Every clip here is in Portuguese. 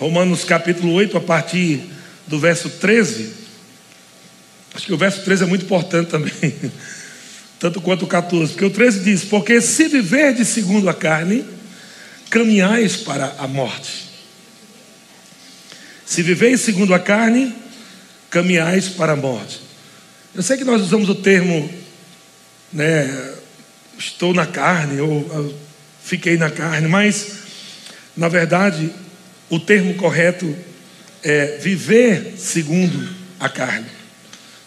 Romanos capítulo 8, a partir do verso 13. Acho que o verso 13 é muito importante também, tanto quanto o 14, porque o 13 diz: Porque se viver de segundo a carne, caminhais para a morte. Se viveis segundo a carne, caminhais para a morte. Eu sei que nós usamos o termo, né, estou na carne, ou fiquei na carne, mas, na verdade, o termo correto é viver segundo a carne.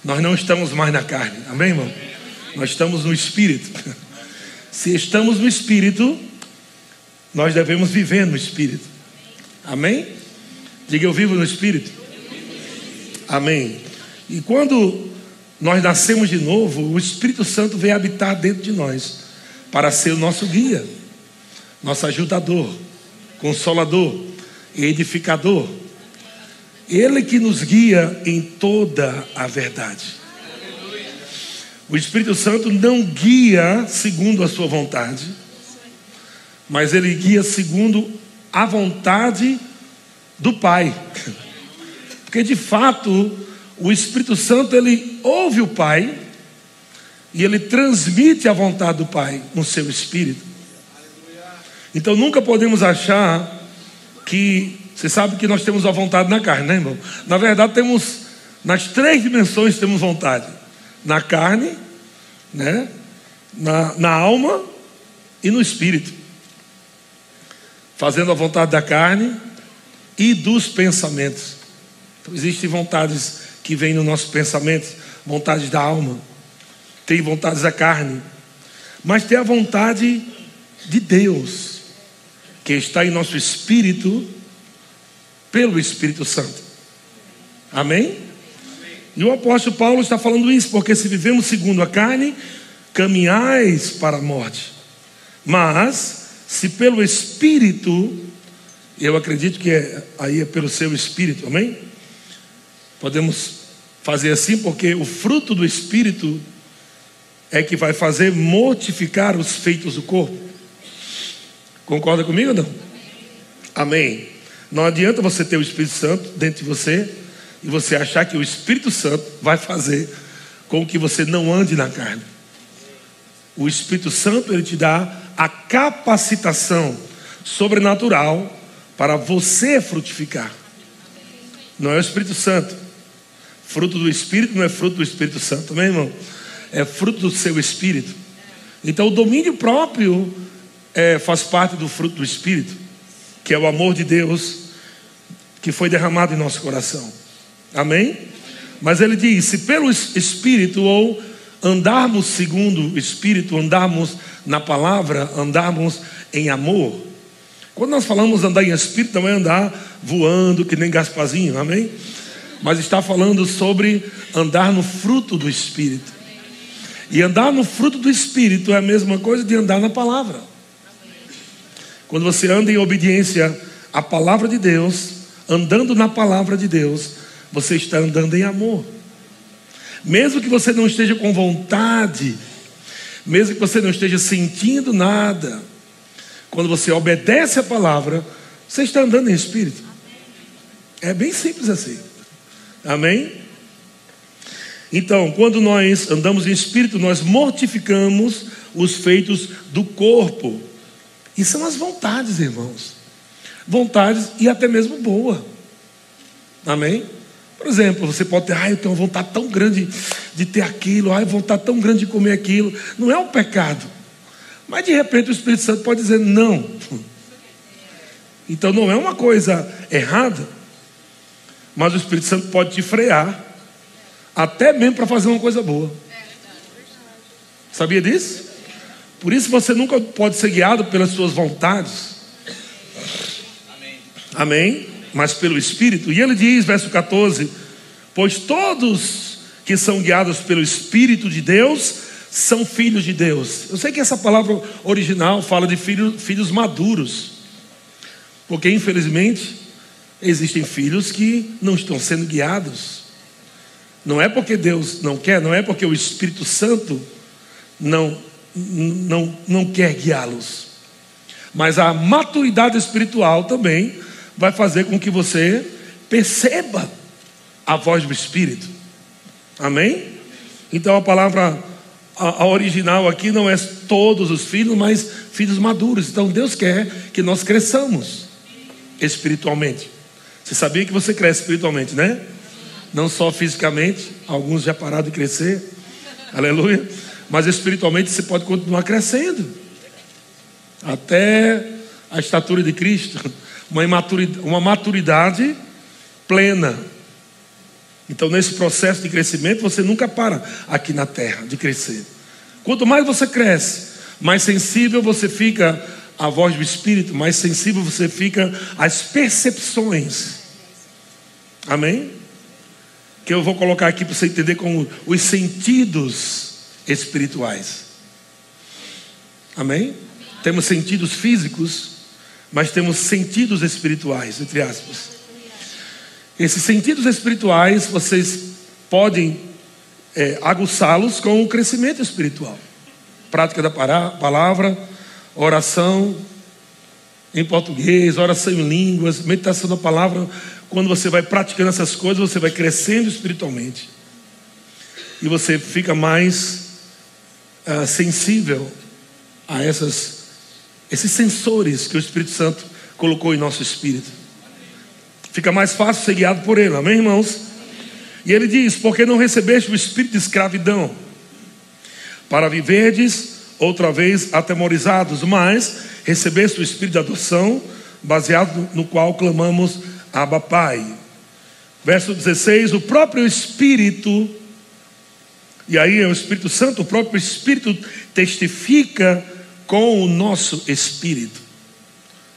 Nós não estamos mais na carne, amém, irmão? Nós estamos no espírito. Se estamos no espírito, nós devemos viver no espírito, amém? Diga eu vivo no espírito, amém. E quando nós nascemos de novo, o Espírito Santo vem habitar dentro de nós para ser o nosso guia, nosso ajudador, consolador, edificador. Ele que nos guia em toda a verdade. O Espírito Santo não guia segundo a sua vontade, mas ele guia segundo a vontade do Pai. Porque de fato, o Espírito Santo ele ouve o Pai e ele transmite a vontade do Pai no seu espírito. Então nunca podemos achar que você sabe que nós temos a vontade na carne, né, irmão? Na verdade, temos nas três dimensões temos vontade: na carne, né? Na, na alma e no espírito. Fazendo a vontade da carne e dos pensamentos. Então, existem vontades que vêm no nosso pensamento, vontades da alma, tem vontades da carne, mas tem a vontade de Deus, que está em nosso espírito, pelo Espírito Santo. Amém? E o apóstolo Paulo está falando isso, porque se vivemos segundo a carne, caminhais para a morte. Mas, se pelo Espírito, eu acredito que é, aí é pelo seu Espírito, amém? Podemos fazer assim, porque o fruto do Espírito é que vai fazer mortificar os feitos do corpo. Concorda comigo ou não? Amém. Não adianta você ter o Espírito Santo dentro de você e você achar que o Espírito Santo vai fazer com que você não ande na carne. O Espírito Santo ele te dá a capacitação sobrenatural para você frutificar. Não é o Espírito Santo. Fruto do Espírito não é fruto do Espírito Santo, também, irmão? É fruto do seu Espírito. Então, o domínio próprio é, faz parte do fruto do Espírito, que é o amor de Deus que foi derramado em nosso coração. Amém? Mas ele diz: se pelo Espírito ou andarmos segundo o Espírito, andarmos na palavra, andarmos em amor. Quando nós falamos andar em Espírito, não é andar voando que nem Gaspazinho, amém? Mas está falando sobre andar no fruto do Espírito. E andar no fruto do Espírito é a mesma coisa de andar na palavra. Quando você anda em obediência à palavra de Deus, andando na palavra de Deus, você está andando em amor. Mesmo que você não esteja com vontade, mesmo que você não esteja sentindo nada, quando você obedece a palavra, você está andando em espírito. É bem simples assim. Amém? Então, quando nós andamos em espírito, nós mortificamos os feitos do corpo. E são as vontades, irmãos vontades e até mesmo boa. Amém? Por exemplo, você pode ter, ah, eu tenho uma vontade tão grande de ter aquilo, ah, vontade tão grande de comer aquilo. Não é um pecado. Mas de repente o Espírito Santo pode dizer não. Então não é uma coisa errada, mas o Espírito Santo pode te frear, até mesmo para fazer uma coisa boa. Sabia disso? Por isso você nunca pode ser guiado pelas suas vontades. Amém? Mas pelo Espírito. E ele diz, verso 14: Pois todos que são guiados pelo Espírito de Deus são filhos de Deus. Eu sei que essa palavra original fala de filho, filhos maduros, porque infelizmente existem filhos que não estão sendo guiados. Não é porque Deus não quer, não é porque o Espírito Santo não, não, não quer guiá-los. Mas a maturidade espiritual também vai fazer com que você perceba a voz do Espírito. Amém? Então a palavra a, a, original aqui não é todos os filhos, mas filhos maduros. Então Deus quer que nós cresçamos espiritualmente. Você sabia que você cresce espiritualmente, né? Não só fisicamente, alguns já pararam de crescer. Aleluia. Mas espiritualmente você pode continuar crescendo. Até a estatura de Cristo, uma maturidade, uma maturidade plena. Então, nesse processo de crescimento, você nunca para aqui na terra de crescer. Quanto mais você cresce, mais sensível você fica à voz do Espírito, mais sensível você fica às percepções. Amém? Que eu vou colocar aqui para você entender como os sentidos espirituais. Amém? Temos sentidos físicos, mas temos sentidos espirituais, entre aspas. Esses sentidos espirituais, vocês podem é, aguçá-los com o crescimento espiritual. Prática da palavra, oração em português, oração em línguas, meditação da palavra. Quando você vai praticando essas coisas, você vai crescendo espiritualmente. E você fica mais uh, sensível a essas, esses sensores que o Espírito Santo colocou em nosso espírito. Fica mais fácil ser guiado por Ele, amém, irmãos? E ele diz: Porque não recebeste o espírito de escravidão, para viverdes outra vez atemorizados, mas recebeste o espírito de adoção, baseado no qual clamamos Abba Pai. Verso 16: O próprio Espírito, e aí é o Espírito Santo, o próprio Espírito testifica com o nosso espírito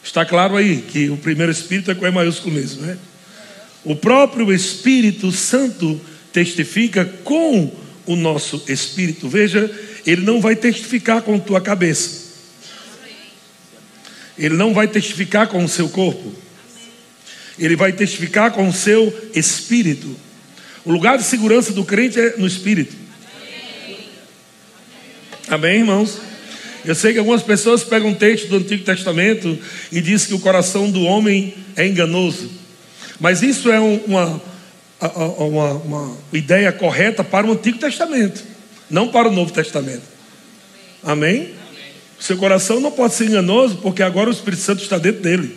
Está claro aí que o primeiro Espírito é com E maiúsculo mesmo, né? O próprio Espírito Santo testifica com o nosso espírito. Veja, ele não vai testificar com tua cabeça. Ele não vai testificar com o seu corpo. Ele vai testificar com o seu espírito. O lugar de segurança do crente é no espírito. Amém, irmãos? Eu sei que algumas pessoas pegam um texto do Antigo Testamento e diz que o coração do homem é enganoso. Mas isso é uma, uma, uma ideia correta para o Antigo Testamento, não para o Novo Testamento. Amém? Seu coração não pode ser enganoso, porque agora o Espírito Santo está dentro dele.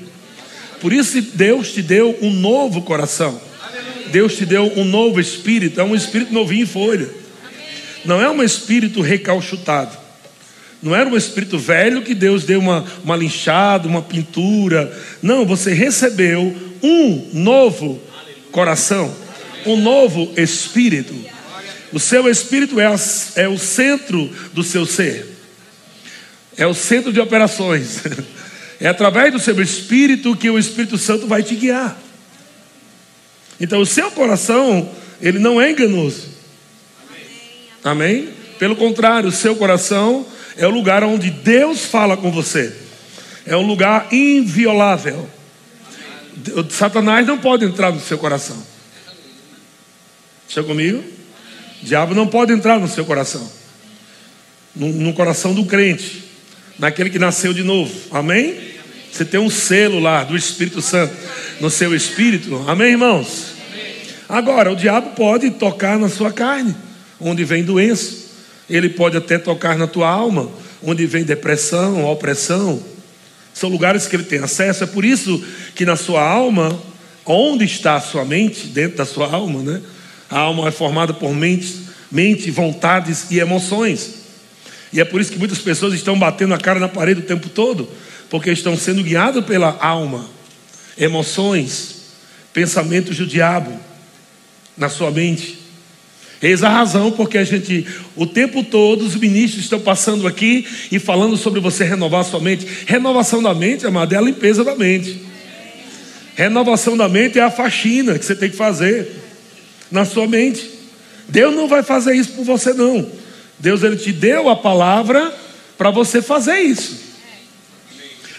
Por isso Deus te deu um novo coração. Deus te deu um novo espírito, é um espírito novinho em folha. Não é um espírito recalchutado. Não era um espírito velho que Deus deu uma, uma linchada, uma pintura. Não, você recebeu um novo coração, um novo espírito. O seu espírito é, é o centro do seu ser, é o centro de operações. É através do seu espírito que o Espírito Santo vai te guiar. Então, o seu coração, ele não é enganoso. Amém? Pelo contrário, seu coração é o lugar onde Deus fala com você. É um lugar inviolável. Satanás não pode entrar no seu coração. Está comigo? O diabo não pode entrar no seu coração. No, no, coração do crente. Naquele que nasceu de novo. Amém? Você tem um selo lá do Espírito Santo no seu espírito. Amém, irmãos? Agora, o diabo pode tocar na sua carne, onde vem doença. Ele pode até tocar na tua alma, onde vem depressão, opressão. São lugares que ele tem acesso. É por isso que na sua alma, onde está a sua mente, dentro da sua alma, né? A alma é formada por mente, mente, vontades e emoções. E é por isso que muitas pessoas estão batendo a cara na parede o tempo todo, porque estão sendo guiados pela alma, emoções, pensamentos do diabo na sua mente. Eis a razão porque a gente, o tempo todo, os ministros estão passando aqui e falando sobre você renovar sua mente. Renovação da mente, amado, é a limpeza da mente. Renovação da mente é a faxina que você tem que fazer na sua mente. Deus não vai fazer isso por você, não. Deus ele te deu a palavra para você fazer isso.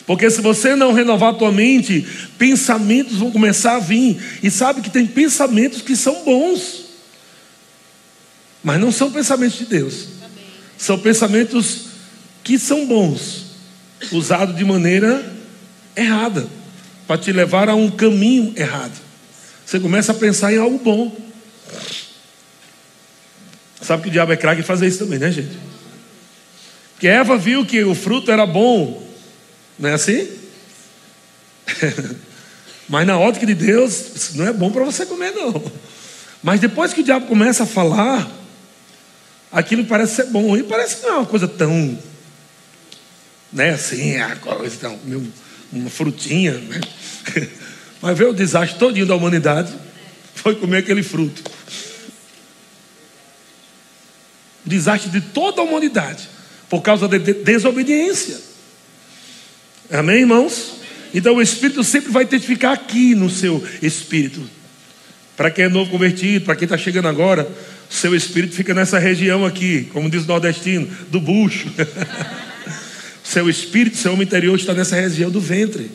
Porque se você não renovar a tua mente, pensamentos vão começar a vir. E sabe que tem pensamentos que são bons. Mas não são pensamentos de Deus. São pensamentos que são bons, usados de maneira errada. para te levar a um caminho errado. Você começa a pensar em algo bom. Sabe que o diabo é craque em fazer isso também, né, gente? Porque Eva viu que o fruto era bom, não é assim? Mas na ótica de Deus, isso não é bom para você comer, não. Mas depois que o diabo começa a falar, aquilo parece ser bom. E parece que não é uma coisa tão. Né, assim, a coisa tão, uma frutinha. Né? Mas veio o desastre todinho da humanidade. Foi comer aquele fruto. O desastre de toda a humanidade. Por causa da de desobediência. Amém, irmãos? Então o Espírito sempre vai testificar aqui no seu espírito. Para quem é novo convertido, para quem está chegando agora, seu espírito fica nessa região aqui, como diz o nordestino, do bucho. seu espírito, seu homem interior está nessa região do ventre.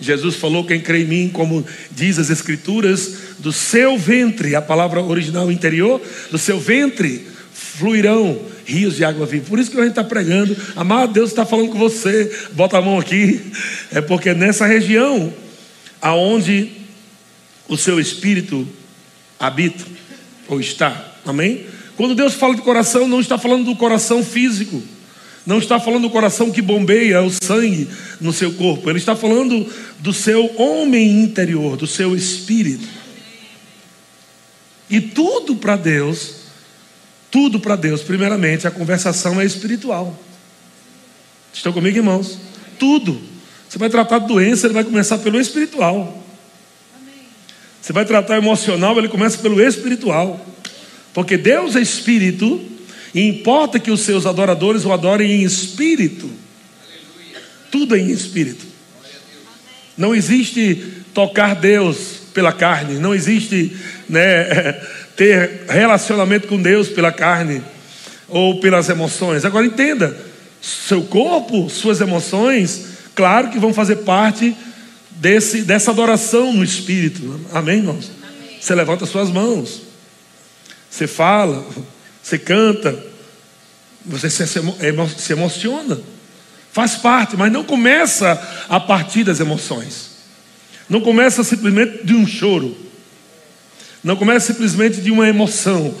Jesus falou: quem crê em mim, como diz as Escrituras, do seu ventre, a palavra original interior, do seu ventre fluirão rios de água viva. Por isso que a gente está pregando. Amado Deus está falando com você. Bota a mão aqui. É porque nessa região aonde o seu espírito habita ou está. Amém? Quando Deus fala de coração, não está falando do coração físico. Não está falando do coração que bombeia o sangue no seu corpo. Ele está falando do seu homem interior, do seu espírito. E tudo para Deus tudo para Deus, primeiramente, a conversação é espiritual. Estão comigo, irmãos? Tudo. Você vai tratar de doença, ele vai começar pelo espiritual. Você vai tratar emocional, ele começa pelo espiritual. Porque Deus é espírito, e importa que os seus adoradores o adorem em espírito. Tudo é em espírito. Não existe tocar Deus pela carne, não existe né, ter relacionamento com Deus pela carne ou pelas emoções. Agora entenda, seu corpo, suas emoções, claro que vão fazer parte desse, dessa adoração no espírito. Amém, irmãos? Amém. Você levanta suas mãos, você fala, você canta, você se, se emociona. Faz parte, mas não começa a partir das emoções. Não começa simplesmente de um choro. Não começa simplesmente de uma emoção,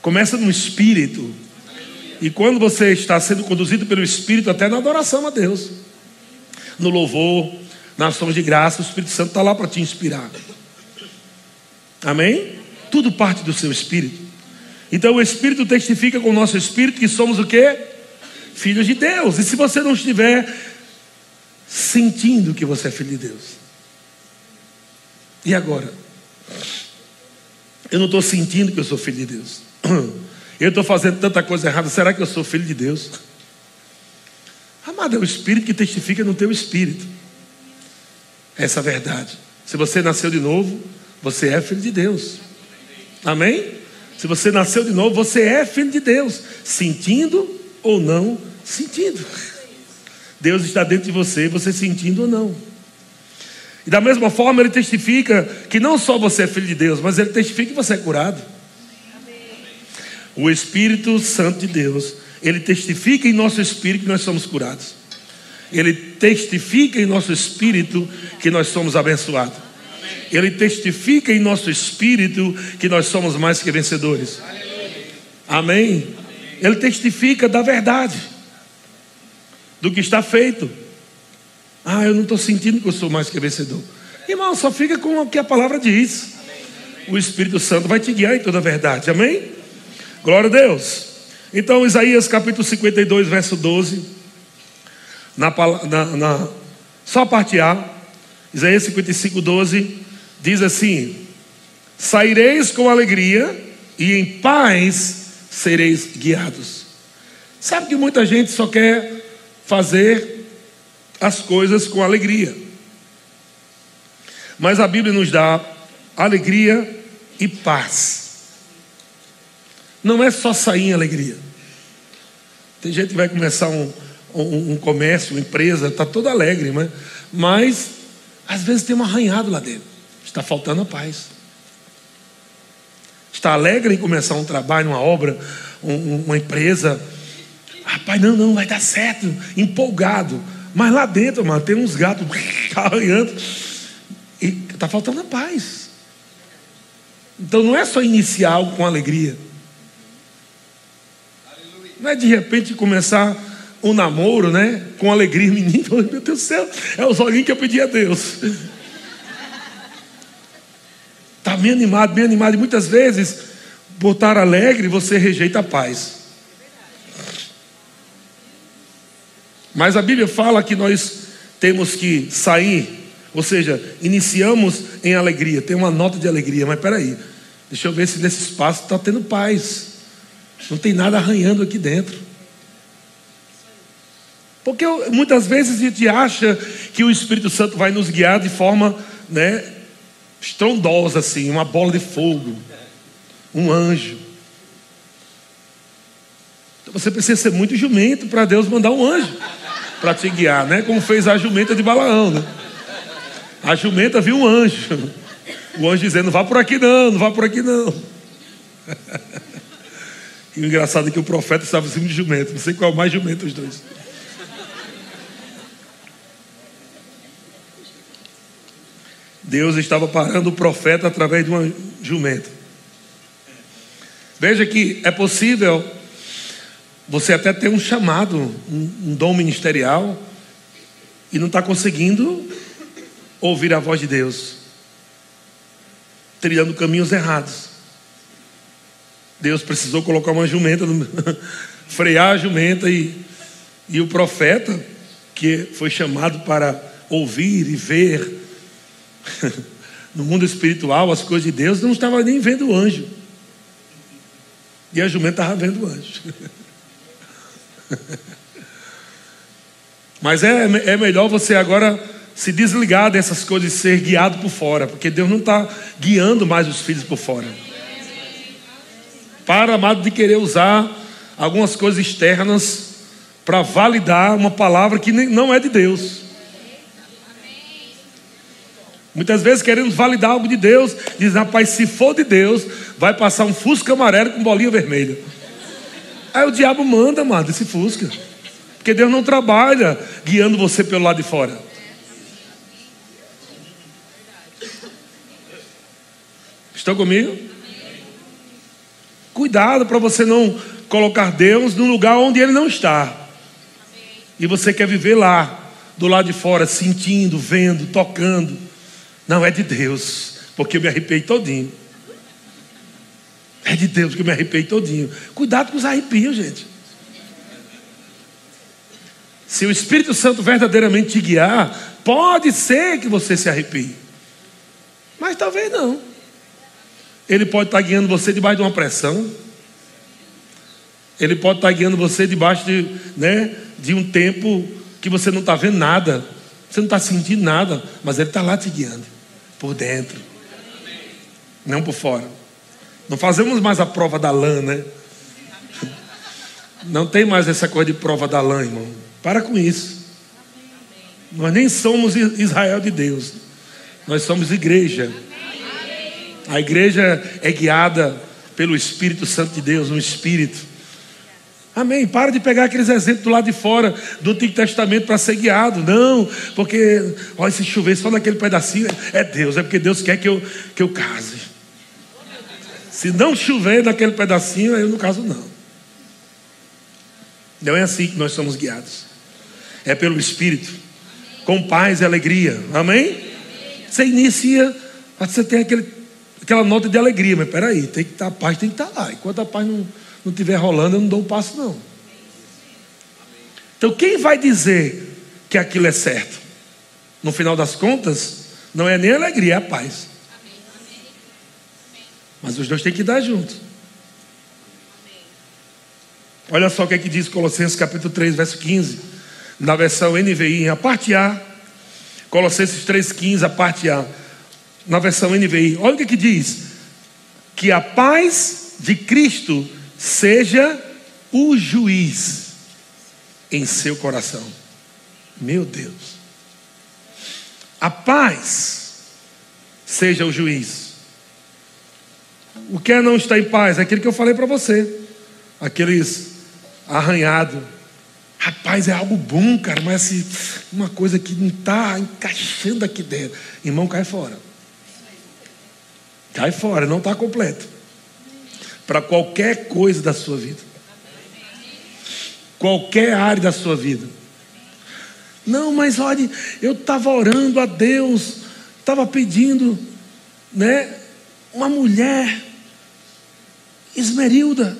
começa no espírito. E quando você está sendo conduzido pelo espírito, até na adoração a Deus, no louvor, na ação de graça, o Espírito Santo está lá para te inspirar. Amém? Tudo parte do seu espírito. Então o Espírito testifica com o nosso espírito que somos o quê? Filhos de Deus. E se você não estiver sentindo que você é filho de Deus? E agora? Eu não estou sentindo que eu sou filho de Deus. Eu estou fazendo tanta coisa errada. Será que eu sou filho de Deus? Amado, é o Espírito que testifica no teu espírito. Essa verdade. Se você nasceu de novo, você é filho de Deus. Amém? Se você nasceu de novo, você é filho de Deus, sentindo ou não sentindo. Deus está dentro de você, você sentindo ou não. E da mesma forma, ele testifica que não só você é filho de Deus, mas ele testifica que você é curado. O Espírito Santo de Deus, ele testifica em nosso espírito que nós somos curados. Ele testifica em nosso espírito que nós somos abençoados. Ele testifica em nosso espírito que nós somos mais que vencedores. Amém? Ele testifica da verdade, do que está feito. Ah, eu não estou sentindo que eu sou mais que vencedor. Irmão, só fica com o que a palavra diz. O Espírito Santo vai te guiar em toda a verdade. Amém? Glória a Deus. Então, Isaías capítulo 52, verso 12. Na, na, na, só a parte A. Isaías 55, 12. Diz assim: Saireis com alegria e em paz sereis guiados. Sabe que muita gente só quer fazer as coisas com alegria. Mas a Bíblia nos dá alegria e paz. Não é só sair em alegria. Tem gente que vai começar um, um, um comércio, uma empresa, está todo alegre, mas, mas às vezes tem um arranhado lá dentro. Está faltando a paz. Está alegre em começar um trabalho, uma obra, um, uma empresa. Rapaz, não, não, vai dar certo. Empolgado Mas lá dentro, mano, tem uns gatos arranhando. E está faltando a paz. Então não é só iniciar algo com alegria. Não é de repente começar um namoro, né? Com alegria, menino. Meu Deus do céu, é os olhinhos que eu pedi a Deus. Está bem animado, bem animado. E muitas vezes, por estar alegre, você rejeita a paz. Mas a Bíblia fala que nós temos que sair, ou seja, iniciamos em alegria, tem uma nota de alegria, mas peraí, deixa eu ver se nesse espaço está tendo paz, não tem nada arranhando aqui dentro. Porque muitas vezes a gente acha que o Espírito Santo vai nos guiar de forma né, estrondosa, assim, uma bola de fogo, um anjo. Então você precisa ser muito jumento para Deus mandar um anjo para te guiar, né? Como fez a jumenta de Balaão, né? A jumenta viu um anjo. O anjo dizendo: vá por aqui não, não vá por aqui não. E o engraçado é que o profeta estava em cima de jumento. Não sei qual é o mais jumento os dois. Deus estava parando o profeta através de uma jumenta. Veja que é possível você até ter um chamado, um, um dom ministerial, e não está conseguindo ouvir a voz de Deus, trilhando caminhos errados. Deus precisou colocar uma jumenta, frear a jumenta e, e o profeta, que foi chamado para ouvir e ver no mundo espiritual as coisas de Deus, não estava nem vendo o anjo. E a jumenta estava vendo o anjo. Mas é, é melhor você agora se desligar dessas coisas e ser guiado por fora, porque Deus não está guiando mais os filhos por fora. Para, amado, de querer usar algumas coisas externas para validar uma palavra que não é de Deus. Muitas vezes queremos validar algo de Deus, diz, rapaz, se for de Deus, vai passar um fusca amarelo com bolinha vermelha. Aí o diabo manda, amado, esse fusca. Porque Deus não trabalha guiando você pelo lado de fora. Estão comigo? Cuidado para você não colocar Deus num lugar onde Ele não está. E você quer viver lá, do lado de fora, sentindo, vendo, tocando. Não é de Deus, porque eu me arrepiei todinho. É de Deus que eu me arrepiei todinho. Cuidado com os arrepios, gente. Se o Espírito Santo verdadeiramente te guiar, pode ser que você se arrepie. Mas talvez não. Ele pode estar guiando você debaixo de uma pressão. Ele pode estar guiando você debaixo de, né, de um tempo que você não está vendo nada. Você não está sentindo nada. Mas Ele está lá te guiando. Por dentro. Não por fora. Não fazemos mais a prova da lã, né? Não tem mais essa coisa de prova da lã, irmão. Para com isso. Nós nem somos Israel de Deus. Nós somos igreja. A igreja é guiada pelo Espírito Santo de Deus, no Espírito. Amém. Para de pegar aqueles exemplos do lado de fora do Antigo Testamento para ser guiado. Não, porque, olha, se chover só naquele pedacinho, é Deus, é porque Deus quer que eu, que eu case. Se não chover naquele pedacinho, aí no caso não. Não é assim que nós somos guiados. É pelo Espírito, com paz e alegria. Amém? Você inicia, você tem aquele, aquela nota de alegria, mas peraí, tem que estar, a paz tem que estar lá. Enquanto a paz não não estiver rolando, eu não dou um passo, não. Então, quem vai dizer que aquilo é certo? No final das contas, não é nem alegria, é a paz. Mas os dois têm que dar junto. Olha só o que é que diz Colossenses capítulo 3, verso 15. Na versão NVI, a parte A. Colossenses 3,15, a parte A. Na versão NVI. Olha o que é que diz. Que a paz de Cristo seja o juiz em seu coração. Meu Deus. A paz seja o juiz. O que é não estar em paz? É aquilo que eu falei para você. Aqueles arranhados, Rapaz, é algo bom, cara, mas assim, uma coisa que não está encaixando aqui dentro. Irmão, cai fora. Cai fora, não está completo. Para qualquer coisa da sua vida. Qualquer área da sua vida. Não, mas olha, eu estava orando a Deus, estava pedindo, né, uma mulher, Esmerilda.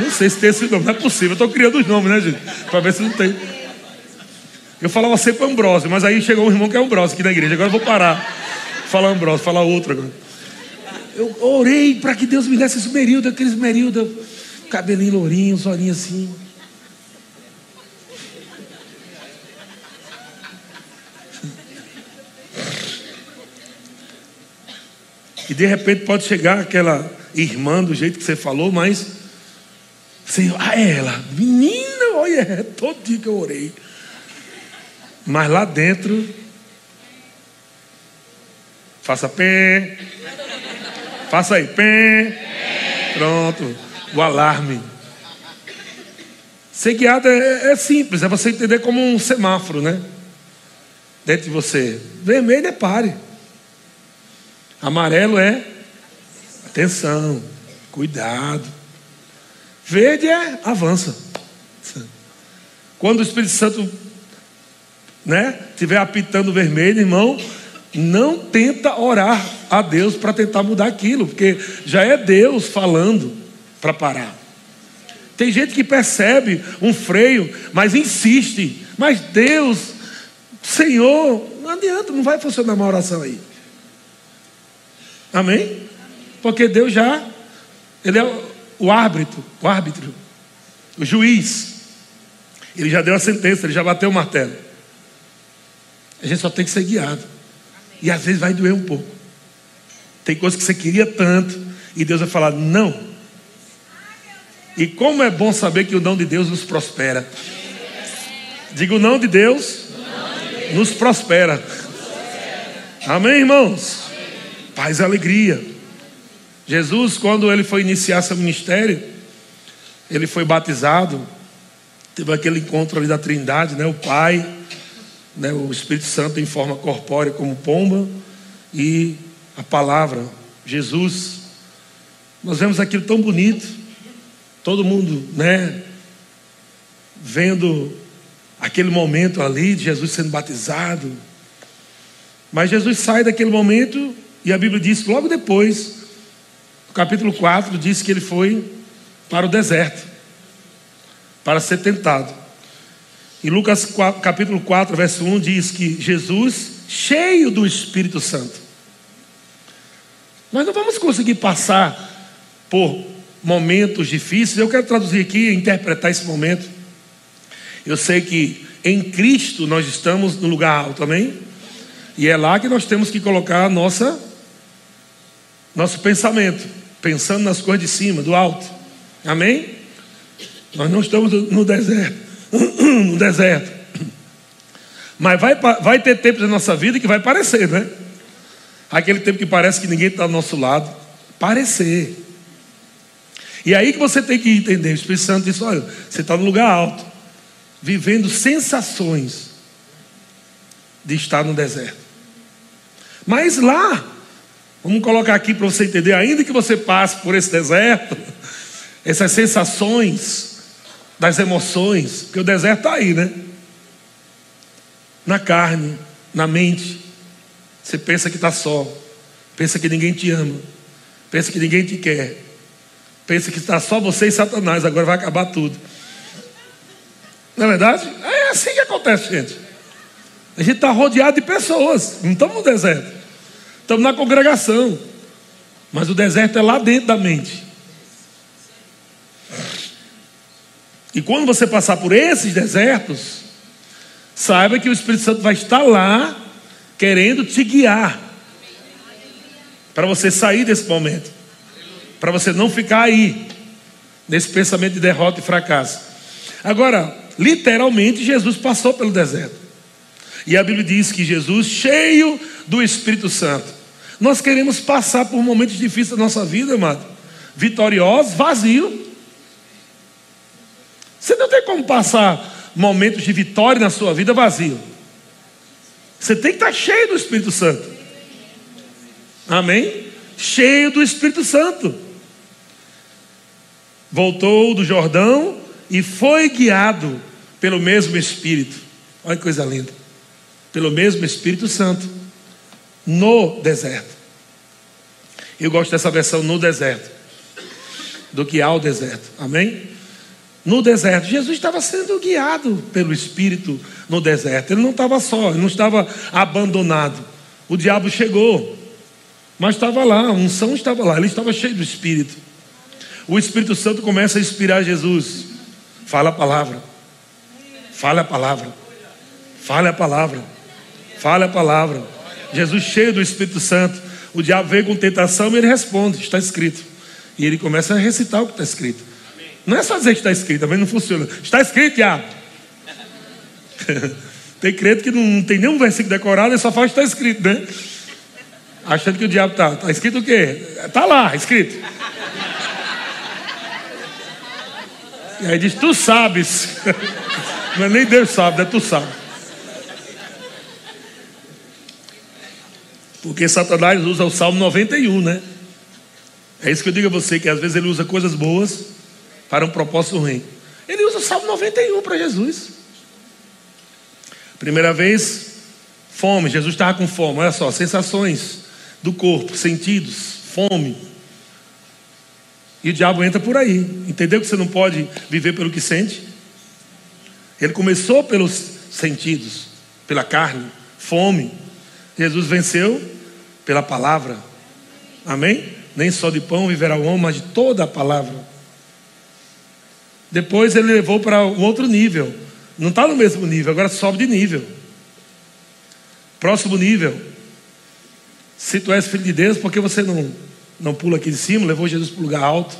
Não sei se tem esse nome, não é possível. Eu estou criando os nomes, né, gente? Para ver se não tem. Eu falava sempre Ambrósio, mas aí chegou um irmão que é Ambrósio aqui na igreja. Agora eu vou parar. Falar Ambrósio, falar outro agora. Eu orei para que Deus me desse esmerilda, aquele esmerilda, cabelinho lourinho, os assim. E de repente pode chegar aquela irmã do jeito que você falou, mas Senhor, ah, é ela, menina, olha, é todo dia que eu orei. Mas lá dentro, faça pé, faça aí, pronto, o alarme. Ser guiado é, é, simples, é você entender como um semáforo, né? Dentro de você. Vermelho é pare. Amarelo é atenção, cuidado. Verde é avança. Quando o Espírito Santo né, estiver apitando vermelho, irmão, não tenta orar a Deus para tentar mudar aquilo, porque já é Deus falando para parar. Tem gente que percebe um freio, mas insiste. Mas Deus, Senhor, não adianta, não vai funcionar uma oração aí. Amém? Porque Deus já, Ele é o árbitro, o árbitro, o juiz, ele já deu a sentença, ele já bateu o martelo. A gente só tem que ser guiado. E às vezes vai doer um pouco. Tem coisas que você queria tanto, e Deus vai falar, não. E como é bom saber que o não de Deus nos prospera. Diga o não de Deus nos prospera. Amém, irmãos? Paz e alegria. Jesus, quando ele foi iniciar seu ministério, ele foi batizado, teve aquele encontro ali da Trindade, né? O Pai, né? o Espírito Santo em forma corpórea como pomba e a palavra, Jesus. Nós vemos aquilo tão bonito, todo mundo, né? Vendo aquele momento ali de Jesus sendo batizado. Mas Jesus sai daquele momento e a Bíblia diz logo depois o capítulo 4 diz que ele foi para o deserto para ser tentado. E Lucas 4, capítulo 4, verso 1 diz que Jesus, cheio do Espírito Santo. Nós não vamos conseguir passar por momentos difíceis. Eu quero traduzir aqui, interpretar esse momento. Eu sei que em Cristo nós estamos no lugar alto, amém? E é lá que nós temos que colocar nossa nosso pensamento, pensando nas coisas de cima, do alto. Amém? Nós não estamos no deserto, no deserto. Mas vai, vai ter tempos na nossa vida que vai parecer, né? Aquele tempo que parece que ninguém está ao nosso lado. Parecer. E aí que você tem que entender. O Espírito Santo diz: olha, você está no lugar alto, vivendo sensações de estar no deserto. Mas lá, Vamos colocar aqui para você entender, ainda que você passe por esse deserto, essas sensações das emoções, porque o deserto está aí, né? Na carne, na mente. Você pensa que está só, pensa que ninguém te ama, pensa que ninguém te quer, pensa que está só você e Satanás, agora vai acabar tudo. Não é verdade? É assim que acontece, gente. A gente está rodeado de pessoas, não estamos no deserto. Estamos na congregação. Mas o deserto é lá dentro da mente. E quando você passar por esses desertos, saiba que o Espírito Santo vai estar lá, querendo te guiar. Para você sair desse momento. Para você não ficar aí, nesse pensamento de derrota e fracasso. Agora, literalmente, Jesus passou pelo deserto. E a Bíblia diz que Jesus, cheio do Espírito Santo, nós queremos passar por momentos difíceis da nossa vida, amado. Vitoriosos, vazio. Você não tem como passar momentos de vitória na sua vida vazio. Você tem que estar cheio do Espírito Santo. Amém? Cheio do Espírito Santo. Voltou do Jordão e foi guiado pelo mesmo Espírito. Olha que coisa linda. Pelo mesmo Espírito Santo. No deserto. Eu gosto dessa versão no deserto. Do que ao deserto. Amém? No deserto. Jesus estava sendo guiado pelo Espírito no deserto. Ele não estava só, ele não estava abandonado. O diabo chegou, mas estava lá, a unção estava lá, ele estava cheio do Espírito. O Espírito Santo começa a inspirar Jesus. Fala a palavra. Fala a palavra. Fala a palavra. Fala a palavra. Jesus cheio do Espírito Santo. O diabo veio com tentação e ele responde, está escrito. E ele começa a recitar o que está escrito. Não é só dizer que está escrito, também não funciona. Está escrito, diabo. tem crente que não tem nenhum versículo decorado, ele só fala que está escrito, né? Achando que o diabo está. Está escrito o quê? Está lá, escrito. E aí diz, tu sabes. Não é nem Deus sabe, é tu sabe. Porque Satanás usa o Salmo 91, né? É isso que eu digo a você, que às vezes ele usa coisas boas para um propósito ruim. Ele usa o Salmo 91 para Jesus. Primeira vez, fome. Jesus estava com fome. Olha só, sensações do corpo, sentidos, fome. E o diabo entra por aí. Entendeu que você não pode viver pelo que sente? Ele começou pelos sentidos, pela carne, fome. Jesus venceu pela palavra. Amém? Nem só de pão viverá o homem, mas de toda a palavra. Depois ele levou para um outro nível. Não está no mesmo nível, agora sobe de nível. Próximo nível. Se tu és filho de Deus, por que você não, não pula aqui de cima? Levou Jesus para o lugar alto.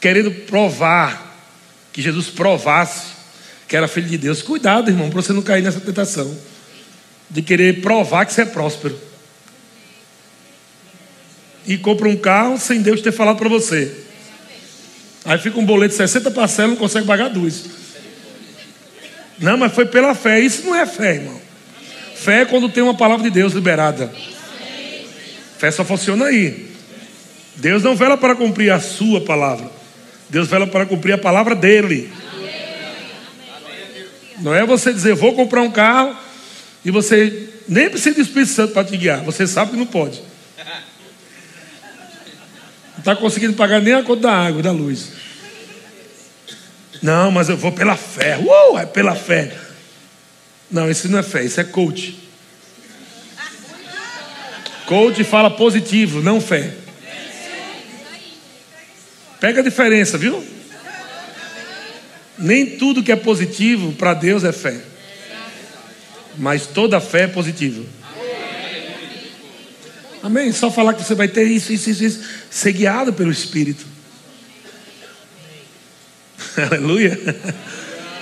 Querendo provar, que Jesus provasse que era filho de Deus. Cuidado, irmão, para você não cair nessa tentação. De querer provar que você é próspero. E compra um carro sem Deus ter falado para você. Aí fica um boleto de 60 parcelas, não consegue pagar duas. Não, mas foi pela fé. Isso não é fé, irmão. Fé é quando tem uma palavra de Deus liberada. Fé só funciona aí. Deus não vela para cumprir a sua palavra. Deus vela para cumprir a palavra dele. Não é você dizer, vou comprar um carro e você nem precisa do Espírito Santo para te guiar. Você sabe que não pode está conseguindo pagar nem a conta da água, da luz. Não, mas eu vou pela fé. Uou, é pela fé. Não, isso não é fé, isso é coach. Coach fala positivo, não fé. Pega a diferença, viu? Nem tudo que é positivo para Deus é fé. Mas toda fé é positiva. Amém? Só falar que você vai ter isso, isso, isso, isso. Ser guiado pelo Espírito. Aleluia.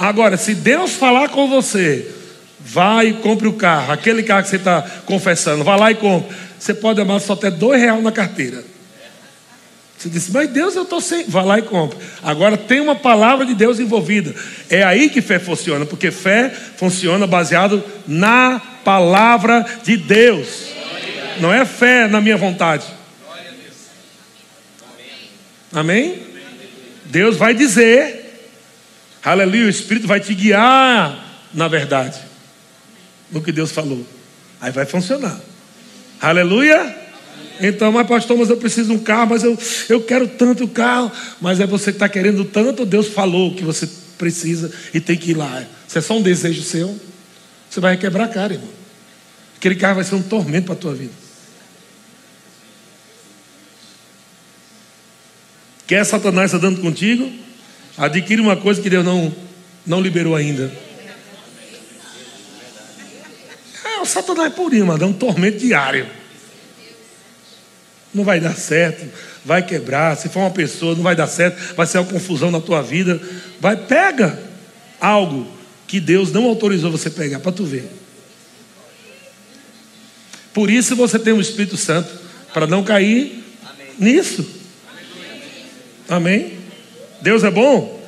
Agora, se Deus falar com você, vai e compre o carro, aquele carro que você está confessando, vai lá e compre. Você pode amar só até dois reais na carteira. Você disse, mas Deus, eu estou sem. Vai lá e compre. Agora tem uma palavra de Deus envolvida. É aí que fé funciona, porque fé funciona baseado na palavra de Deus. Não é fé na minha vontade. Amém? Deus vai dizer, aleluia, o Espírito vai te guiar na verdade, no que Deus falou. Aí vai funcionar. Aleluia. Então, mas pastor, mas eu preciso de um carro, mas eu, eu quero tanto o carro. Mas é você que está querendo tanto, Deus falou que você precisa e tem que ir lá. Isso é só um desejo seu. Você vai quebrar a cara, irmão. Aquele carro vai ser um tormento para a tua vida. Quer Satanás andando contigo? Adquire uma coisa que Deus não, não liberou ainda. É, o Satanás é purinho, mano, é um tormento diário. Não vai dar certo, vai quebrar. Se for uma pessoa, não vai dar certo, vai ser uma confusão na tua vida. Vai, pega algo que Deus não autorizou você pegar, para tu ver. Por isso você tem o Espírito Santo, para não cair nisso. Amém? Deus é bom?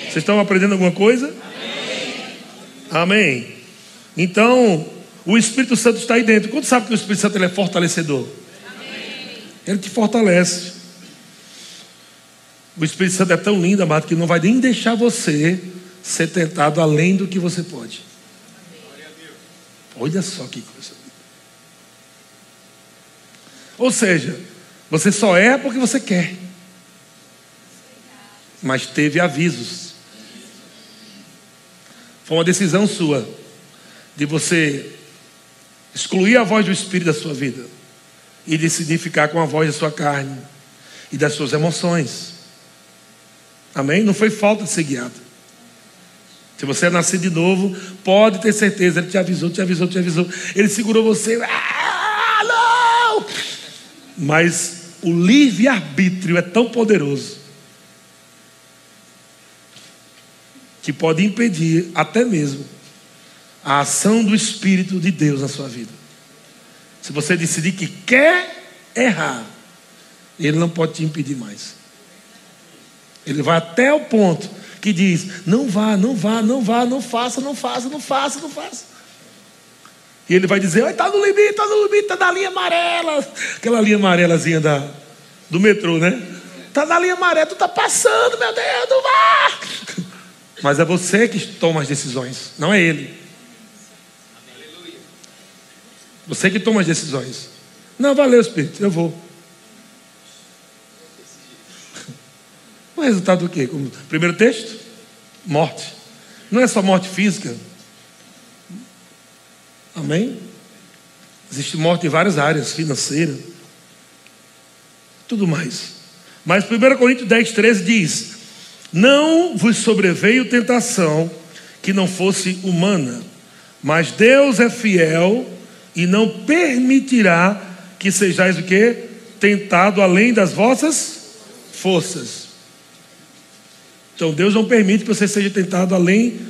Vocês estão aprendendo alguma coisa? Amém. Amém. Então, o Espírito Santo está aí dentro. Quando sabe que o Espírito Santo ele é fortalecedor? Amém. Ele te fortalece. O Espírito Santo é tão lindo, amado, que não vai nem deixar você ser tentado além do que você pode. Olha só que coisa. Ou seja, você só é porque você quer. Mas teve avisos. Foi uma decisão sua de você excluir a voz do Espírito da sua vida e decidir ficar com a voz da sua carne e das suas emoções. Amém? Não foi falta de ser guiado. Se você é nascido de novo, pode ter certeza, ele te avisou, te avisou, te avisou. Ele segurou você. Ah, não! Mas o livre-arbítrio é tão poderoso que pode impedir até mesmo a ação do Espírito de Deus na sua vida. Se você decidir que quer errar, ele não pode te impedir mais. Ele vai até o ponto que diz: não vá, não vá, não vá, não faça, não faça, não faça, não faça. E ele vai dizer: está no limite, está no limite, está na linha amarela. Aquela linha amarelazinha da, do metrô, né? Está na linha amarela, tu está passando, meu Deus, não vá. Mas é você que toma as decisões, não é ele. Você que toma as decisões. Não, valeu, Espírito, eu vou. O resultado do quê? Primeiro texto? Morte. Não é só morte física. Amém? Existe morte em várias áreas, financeira, tudo mais. Mas 1 Coríntios 10, 13 diz: Não vos sobreveio tentação que não fosse humana, mas Deus é fiel e não permitirá que sejais o que? Tentado além das vossas forças. Então Deus não permite que você seja tentado além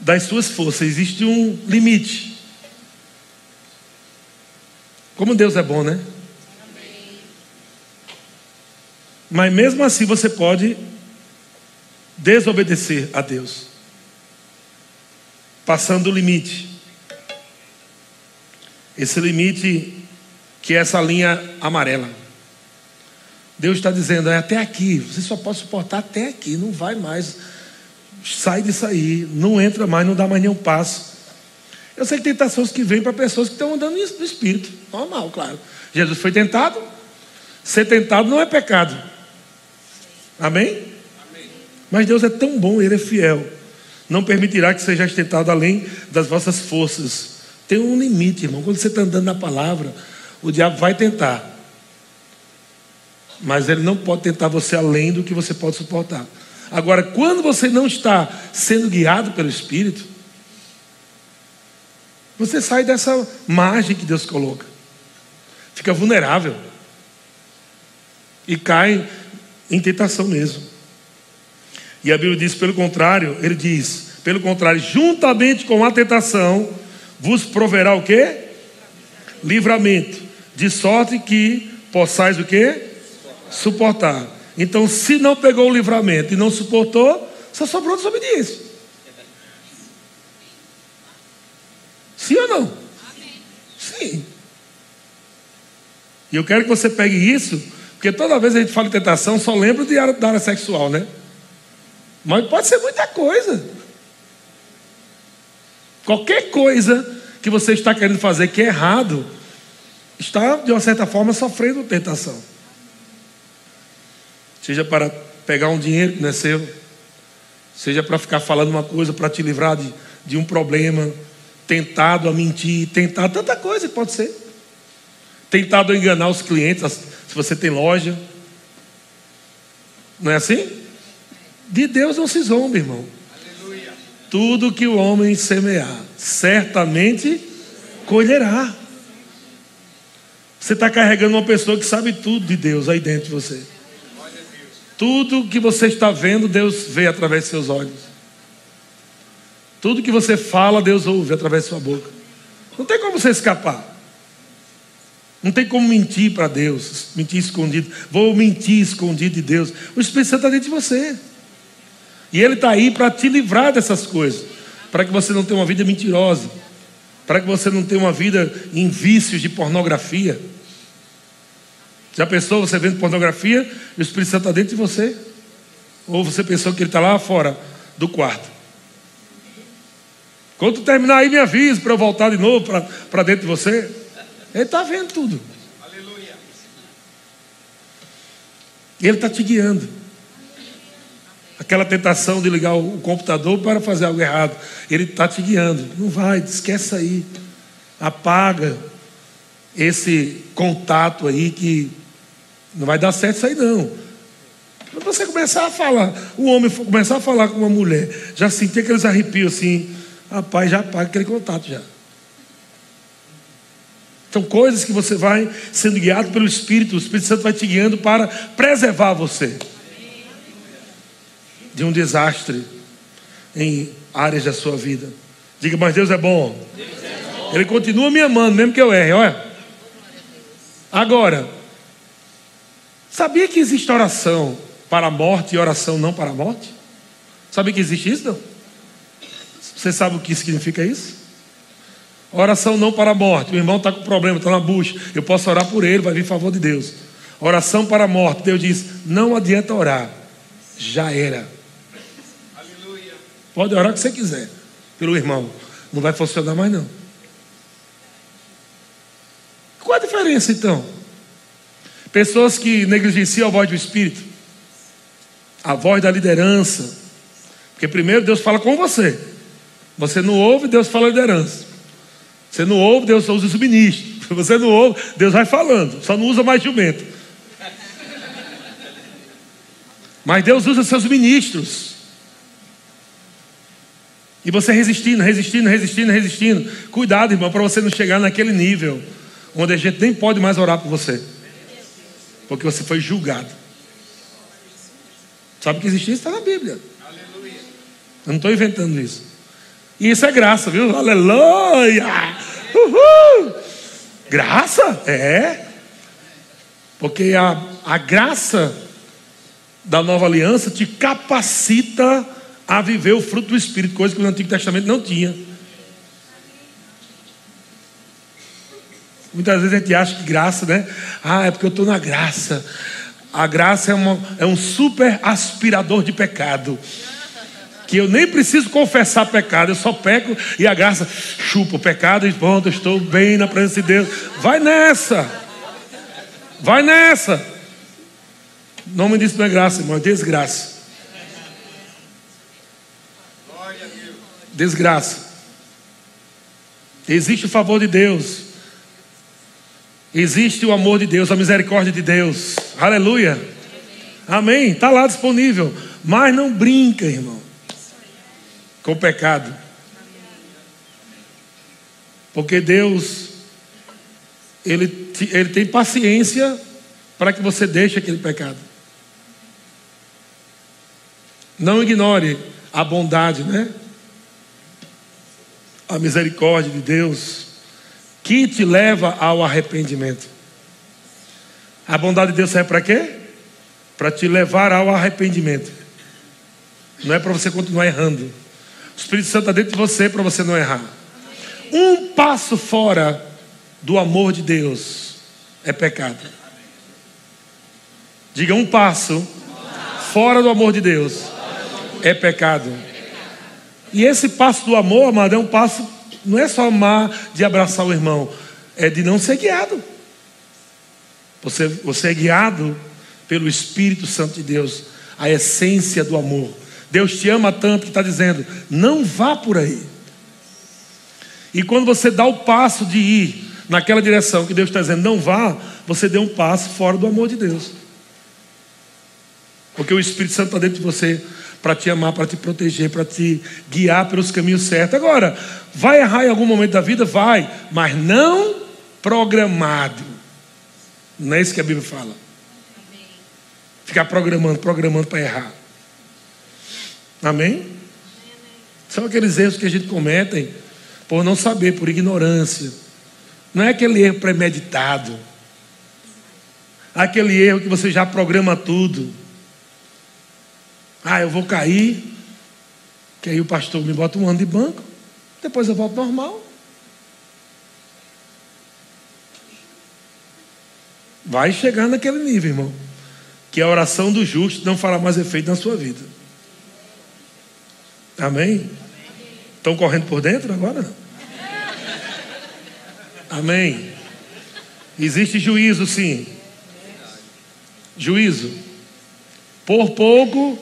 das suas forças. Existe um limite. Como Deus é bom, né? Mas mesmo assim você pode desobedecer a Deus, passando o limite. Esse limite que é essa linha amarela. Deus está dizendo, é até aqui, você só pode suportar até aqui, não vai mais. Sai disso aí, não entra mais, não dá mais nenhum passo. Eu sei que tentações que vêm para pessoas que estão andando no Espírito. Normal, claro. Jesus foi tentado. Ser tentado não é pecado. Amém? Mas Deus é tão bom, Ele é fiel. Não permitirá que sejais tentado além das vossas forças. Tem um limite, irmão. Quando você está andando na palavra, o diabo vai tentar. Mas ele não pode tentar você além do que você pode suportar. Agora, quando você não está sendo guiado pelo Espírito, você sai dessa margem que Deus coloca. Fica vulnerável. E cai em tentação mesmo. E a Bíblia diz, pelo contrário, ele diz, pelo contrário, juntamente com a tentação, vos proverá o quê? Livramento. De sorte que possais o quê? suportar. Então, se não pegou o livramento e não suportou, só sobrou desobediência. Sim ou não? Sim. E eu quero que você pegue isso, porque toda vez que a gente fala de tentação, só lembra de área, da área sexual, né? Mas pode ser muita coisa. Qualquer coisa que você está querendo fazer que é errado, está, de uma certa forma, sofrendo tentação seja para pegar um dinheiro que não é seu, seja para ficar falando uma coisa para te livrar de, de um problema, tentado a mentir, tentado tanta coisa pode ser. Tentado a enganar os clientes, se você tem loja. Não é assim? De Deus não se zomba, irmão. Tudo que o homem semear, certamente colherá. Você está carregando uma pessoa que sabe tudo de Deus aí dentro de você. Tudo que você está vendo, Deus vê através de seus olhos. Tudo que você fala, Deus ouve através de sua boca. Não tem como você escapar. Não tem como mentir para Deus, mentir escondido. Vou mentir escondido de Deus. O Espírito Santo está dentro de você. E Ele está aí para te livrar dessas coisas, para que você não tenha uma vida mentirosa, para que você não tenha uma vida em vícios de pornografia. Já pensou você vendo pornografia e o Espírito Santo está dentro de você? Ou você pensou que ele está lá fora do quarto? Quando terminar aí, me avise para eu voltar de novo para dentro de você. Ele está vendo tudo. Aleluia. Ele está te guiando. Aquela tentação de ligar o computador para fazer algo errado. Ele está te guiando. Não vai, esquece aí. Apaga esse contato aí que não vai dar certo isso aí não. Quando você começar a falar, o homem começar a falar com uma mulher, já sentir aqueles arrepios assim, rapaz, já apaga aquele contato já. São coisas que você vai sendo guiado pelo Espírito, o Espírito Santo vai te guiando para preservar você de um desastre em áreas da sua vida. Diga, mas Deus é bom. Deus é bom. Ele continua me amando, mesmo que eu erre, olha. Agora, sabia que existe oração para a morte e oração não para a morte? Sabia que existe isso? Não? Você sabe o que significa isso? Oração não para a morte. O irmão está com problema, está na bucha. Eu posso orar por ele, vai vir favor de Deus. Oração para a morte. Deus diz: não adianta orar. Já era. Pode orar o que você quiser pelo irmão. Não vai funcionar mais, não. Qual a diferença então? Pessoas que negligenciam a voz do Espírito, a voz da liderança. Porque primeiro Deus fala com você. Você não ouve, Deus fala liderança. Você não ouve, Deus usa os ministros. Você não ouve, Deus vai falando. Só não usa mais jumento. Mas Deus usa seus ministros. E você resistindo, resistindo, resistindo, resistindo. Cuidado, irmão, para você não chegar naquele nível onde a gente nem pode mais orar por você. Porque você foi julgado. Sabe que existe isso? Está na Bíblia. Aleluia. Eu não estou inventando isso. E isso é graça, viu? Aleluia! Uhul! Graça? É. Porque a, a graça da nova aliança te capacita a viver o fruto do Espírito, coisa que no Antigo Testamento não tinha. Muitas vezes a gente acha que graça, né? Ah, é porque eu estou na graça. A graça é, uma, é um super aspirador de pecado que eu nem preciso confessar pecado, eu só peco e a graça chupa o pecado e pronto, estou bem na presença de Deus. Vai nessa, vai nessa. O nome disso não é graça, irmão, é desgraça. Desgraça. Existe o favor de Deus. Existe o amor de Deus, a misericórdia de Deus. Aleluia. Amém. Está lá disponível. Mas não brinca, irmão com o pecado. Porque Deus, ele, ele tem paciência para que você deixe aquele pecado. Não ignore a bondade, né? A misericórdia de Deus que te leva ao arrependimento. A bondade de Deus serve para quê? Para te levar ao arrependimento. Não é para você continuar errando. O Espírito Santo está dentro de você para você não errar. Um passo fora do amor de Deus é pecado. Diga um passo fora do amor de Deus é pecado. E esse passo do amor, amado, é um passo, não é só amar de abraçar o irmão, é de não ser guiado. Você, você é guiado pelo Espírito Santo de Deus, a essência do amor. Deus te ama tanto que está dizendo: não vá por aí. E quando você dá o passo de ir naquela direção que Deus está dizendo, não vá, você deu um passo fora do amor de Deus. Porque o Espírito Santo está dentro de você para te amar, para te proteger, para te guiar pelos caminhos certos. Agora, vai errar em algum momento da vida? Vai, mas não programado. Não é isso que a Bíblia fala. Ficar programando, programando para errar. Amém? São aqueles erros que a gente comete por não saber, por ignorância. Não é aquele erro premeditado. Aquele erro que você já programa tudo. Ah, eu vou cair, Que aí o pastor me bota um ano de banco, depois eu volto normal. Vai chegar naquele nível, irmão. Que a oração do justo não fará mais efeito na sua vida. Amém? Estão correndo por dentro agora? Amém. Existe juízo, sim. Juízo. Por pouco,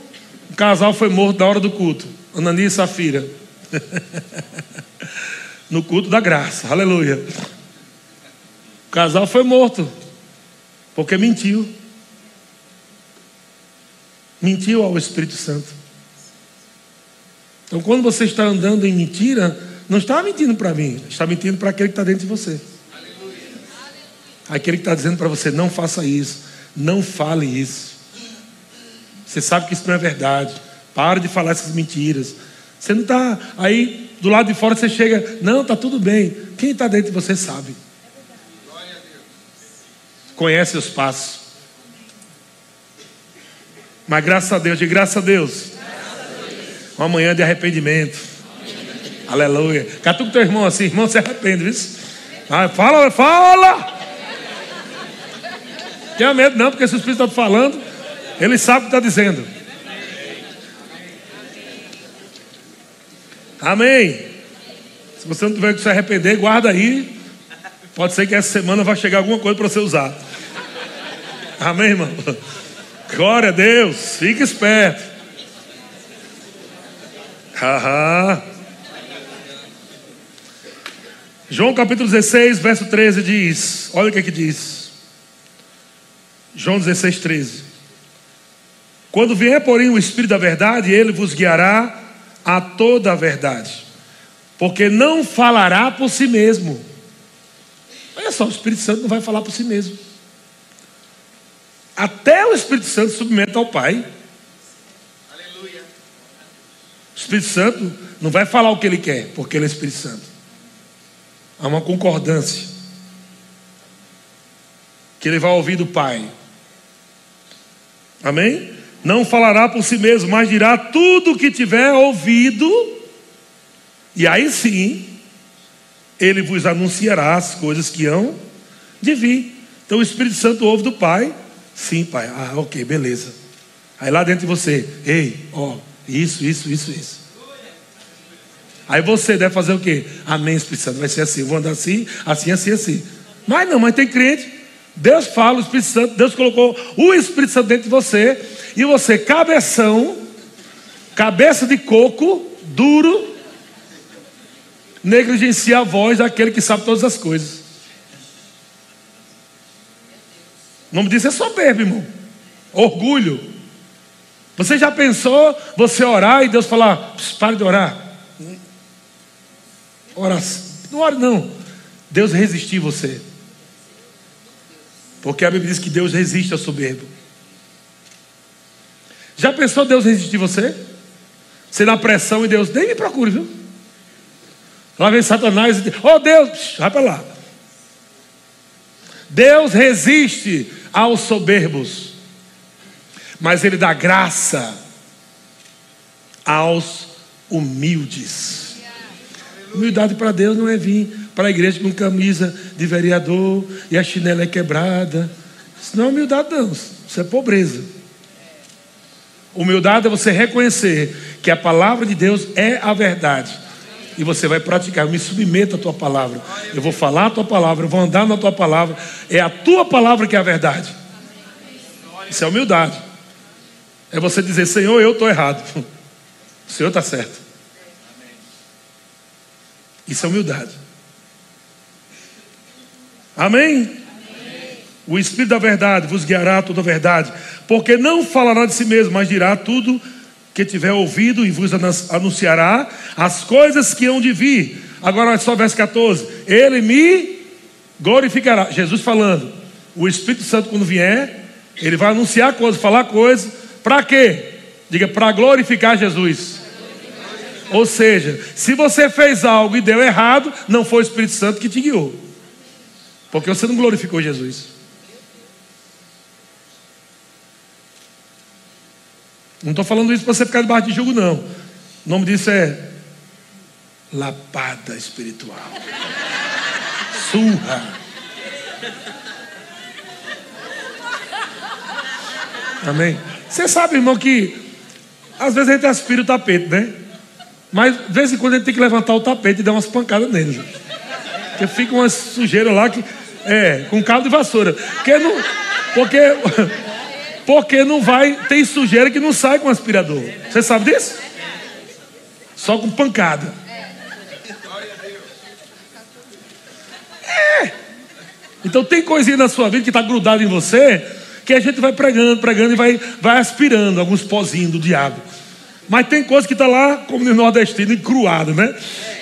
o casal foi morto na hora do culto. Ananias e Safira. no culto da graça. Aleluia. O casal foi morto. Porque mentiu. Mentiu ao Espírito Santo. Então, quando você está andando em mentira, não está mentindo para mim, está mentindo para aquele que está dentro de você. Aquele que está dizendo para você: não faça isso, não fale isso. Você sabe que isso não é verdade. Para de falar essas mentiras. Você não está aí do lado de fora, você chega, não, está tudo bem. Quem está dentro de você sabe. Conhece os passos. Mas graças a Deus, de graças a Deus. Uma manhã de arrependimento. Aleluia. Catuca teu irmão assim, irmão, se arrepende, viu? Ah, fala, fala! Tenha medo não, porque se o Espírito está falando, ele sabe o que está dizendo. Amém. Se você não tiver que se arrepender, guarda aí. Pode ser que essa semana vai chegar alguma coisa para você usar. Amém, irmão? Glória a Deus. Fique esperto. João capítulo 16, verso 13 diz: Olha o que, é que diz. João 16, 13. Quando vier, porém, o Espírito da verdade, ele vos guiará a toda a verdade, porque não falará por si mesmo. Olha só, o Espírito Santo não vai falar por si mesmo. Até o Espírito Santo submete ao Pai. Aleluia. O Espírito Santo não vai falar o que ele quer, porque ele é Espírito Santo. Há uma concordância. Que ele vai ouvir do Pai. Amém? Não falará por si mesmo, mas dirá tudo o que tiver ouvido, e aí sim, ele vos anunciará as coisas que hão de vir. Então o Espírito Santo ouve do Pai, sim, Pai, ah, ok, beleza. Aí lá dentro de você, ei, ó, isso, isso, isso, isso. Aí você deve fazer o quê? Amém, Espírito Santo, vai ser assim, vou andar assim, assim, assim, assim. Mas não, mas tem crente Deus fala, o Espírito Santo, Deus colocou o Espírito Santo dentro de você, e você, cabeção, cabeça de coco, duro, negligencia a voz daquele que sabe todas as coisas. O nome disso é soberbo, irmão. Orgulho. Você já pensou você orar e Deus falar, pare de orar? Oração. Não ore, não. Deus resistir você. Porque a Bíblia diz que Deus resiste ao soberbo. Já pensou Deus resistir você? Você dá pressão e Deus nem me procure, viu? Lá vem Satanás e diz: Oh Deus, vai para lá. Deus resiste aos soberbos, mas Ele dá graça aos humildes. Humildade para Deus não é vir para a igreja com camisa de vereador e a chinela é quebrada. Isso não é humildade, não. Isso é pobreza. Humildade é você reconhecer que a palavra de Deus é a verdade. E você vai praticar. Eu me submeto à tua palavra. Eu vou falar a tua palavra. Eu vou andar na tua palavra. É a tua palavra que é a verdade. Isso é humildade. É você dizer: Senhor, eu estou errado. O Senhor está certo. Isso é humildade. Amém? O Espírito da verdade vos guiará a toda a verdade, porque não falará de si mesmo, mas dirá tudo que tiver ouvido e vos anunciará as coisas que hão de vir. Agora, só verso 14: Ele me glorificará. Jesus falando, o Espírito Santo, quando vier, ele vai anunciar coisas, falar coisas, para quê? Diga, para glorificar Jesus. Ou seja, se você fez algo e deu errado, não foi o Espírito Santo que te guiou. Porque você não glorificou Jesus. Não estou falando isso para você ficar debaixo de julgo, não. O nome disso é lapada espiritual. Surra. Amém? Você sabe, irmão, que às vezes a gente aspira o tapete, né? Mas de vez em quando a gente tem que levantar o tapete e dar umas pancadas nele. Porque fica uma sujeira lá que. É, com cabo de vassoura. Porque não. Porque. Porque não vai. Tem sujeira que não sai com aspirador. Você sabe disso? Só com pancada. É. Então tem coisinha na sua vida que está grudada em você que a gente vai pregando, pregando e vai, vai aspirando alguns pozinhos do diabo. Mas tem coisa que está lá, como no nordestino, encruado, né?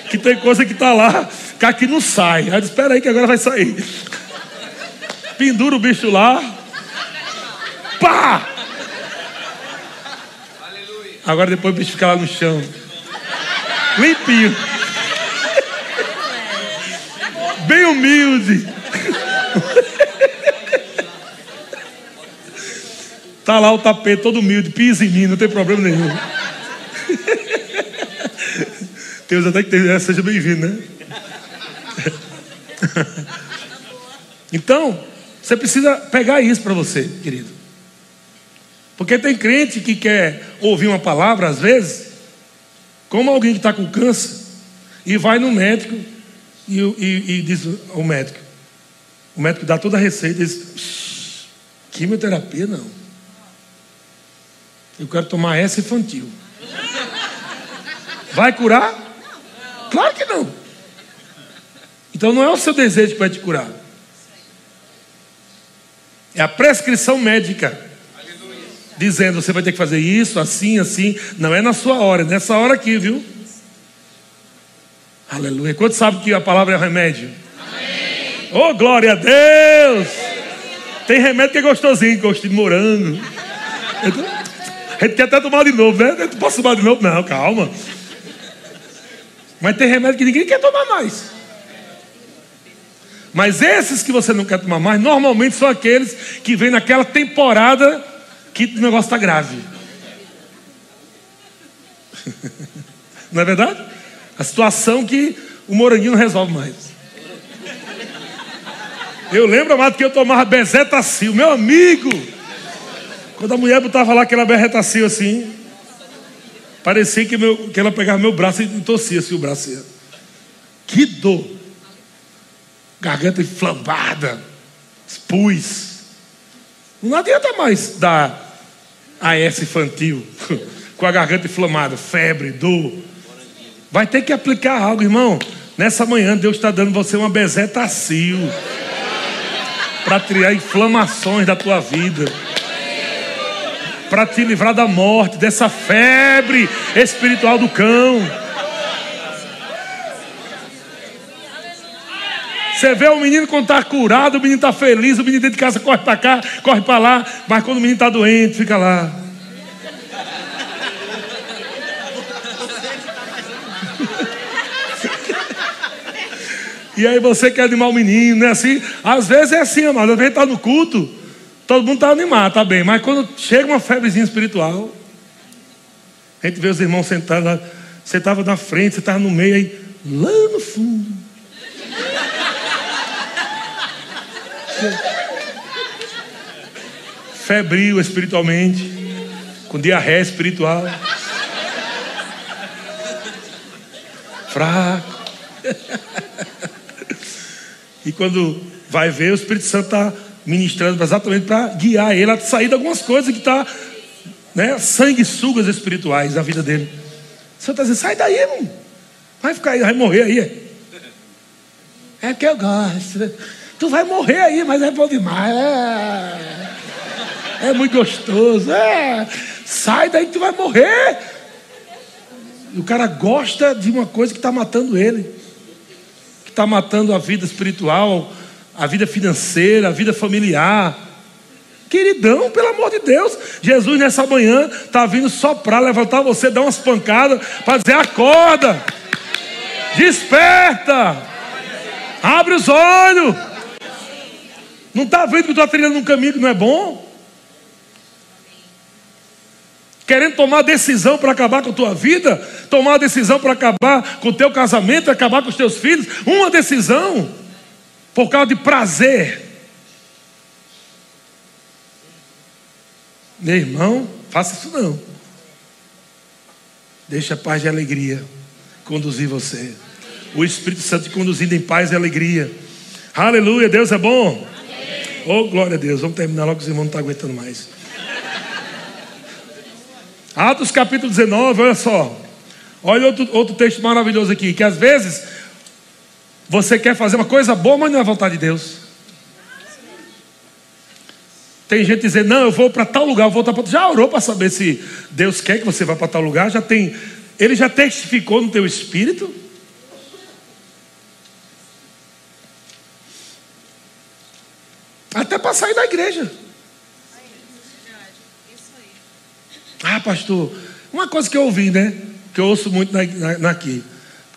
Que tem coisa que está lá, que aqui não sai. Aí espera aí que agora vai sair. Pendura o bicho lá. Pá! Agora depois o bicho fica lá no chão. Limpinho. Bem humilde. Tá lá o tapete todo humilde, pisa em mim, não tem problema nenhum. Deus até que tem, seja bem-vindo, né? Então, você precisa pegar isso para você, querido. Porque tem crente que quer ouvir uma palavra, às vezes, como alguém que está com câncer, e vai no médico e, e, e diz ao médico: o médico dá toda a receita e diz: quimioterapia não. Eu quero tomar essa infantil. Vai curar? Claro que não. Então não é o seu desejo que vai te curar. É a prescrição médica. Dizendo, você vai ter que fazer isso, assim, assim. Não é na sua hora, é nessa hora aqui, viu? Aleluia. Quanto sabe que a palavra é remédio? Amém. Oh, glória a Deus! Tem remédio que é gostosinho, gostinho de morango. A gente quer até tomar de novo, né? Não posso tomar de novo? Não, calma. Mas tem remédio que ninguém quer tomar mais. Mas esses que você não quer tomar mais, normalmente são aqueles que vêm naquela temporada que o negócio está grave. Não é verdade? A situação que o moranguinho não resolve mais. Eu lembro, amado, que eu tomava bezetacil, meu amigo. Quando a mulher botava lá aquela berretacia assim, parecia que, meu, que ela pegava meu braço e torcia assim o braço. Assim. Que dor! Garganta inflamada, pus. Não adianta mais dar AS infantil com a garganta inflamada, febre, dor. Vai ter que aplicar algo, irmão. Nessa manhã, Deus está dando você uma bezetacil para tirar inflamações da tua vida para te livrar da morte, dessa febre espiritual do cão. Você vê o menino quando está curado, o menino está feliz, o menino dentro de casa corre para cá, corre para lá, mas quando o menino está doente, fica lá. E aí você quer animar o menino, não é assim? Às vezes é assim, amado. Às vezes está no culto, Todo mundo está animado, está bem. Mas quando chega uma febrezinha espiritual, a gente vê os irmãos sentados. Você estava na frente, você estava no meio aí, lá no fundo. Febril espiritualmente, com diarreia espiritual. Fraco. e quando vai ver, o Espírito Santo está ministrando exatamente para guiar ele a sair de algumas coisas que está, né, sanguessugas espirituais na vida dele. O Senhor está dizendo, sai daí, irmão. Vai ficar aí, vai morrer aí. É que eu gosto. Tu vai morrer aí, mas é bom demais. É, é muito gostoso. É. Sai daí que tu vai morrer. O cara gosta de uma coisa que está matando ele. Que está matando a vida espiritual, a vida financeira, a vida familiar. Queridão, pelo amor de Deus, Jesus nessa manhã está vindo só para levantar você, dar umas pancadas, para dizer: acorda, desperta, abre os olhos. Não está vendo que está trilhando um caminho que não é bom? querendo tomar decisão para acabar com a tua vida, tomar decisão para acabar com o teu casamento, acabar com os teus filhos, uma decisão por causa de prazer. Meu irmão, faça isso não. Deixa a paz e a alegria conduzir você. O Espírito Santo te conduzindo em paz e alegria. Aleluia, Deus é bom. Oh, glória a Deus. Vamos terminar logo, os irmãos não estão aguentando mais. Atos capítulo 19, olha só. Olha outro, outro texto maravilhoso aqui, que às vezes você quer fazer uma coisa boa, mas não é vontade de Deus. Tem gente dizendo, não, eu vou para tal lugar, eu vou para Já orou para saber se Deus quer que você vá para tal lugar? Já tem, ele já testificou no teu espírito? Até para sair da igreja. Ah, pastor, uma coisa que eu ouvi, né? Que eu ouço muito na, na, aqui.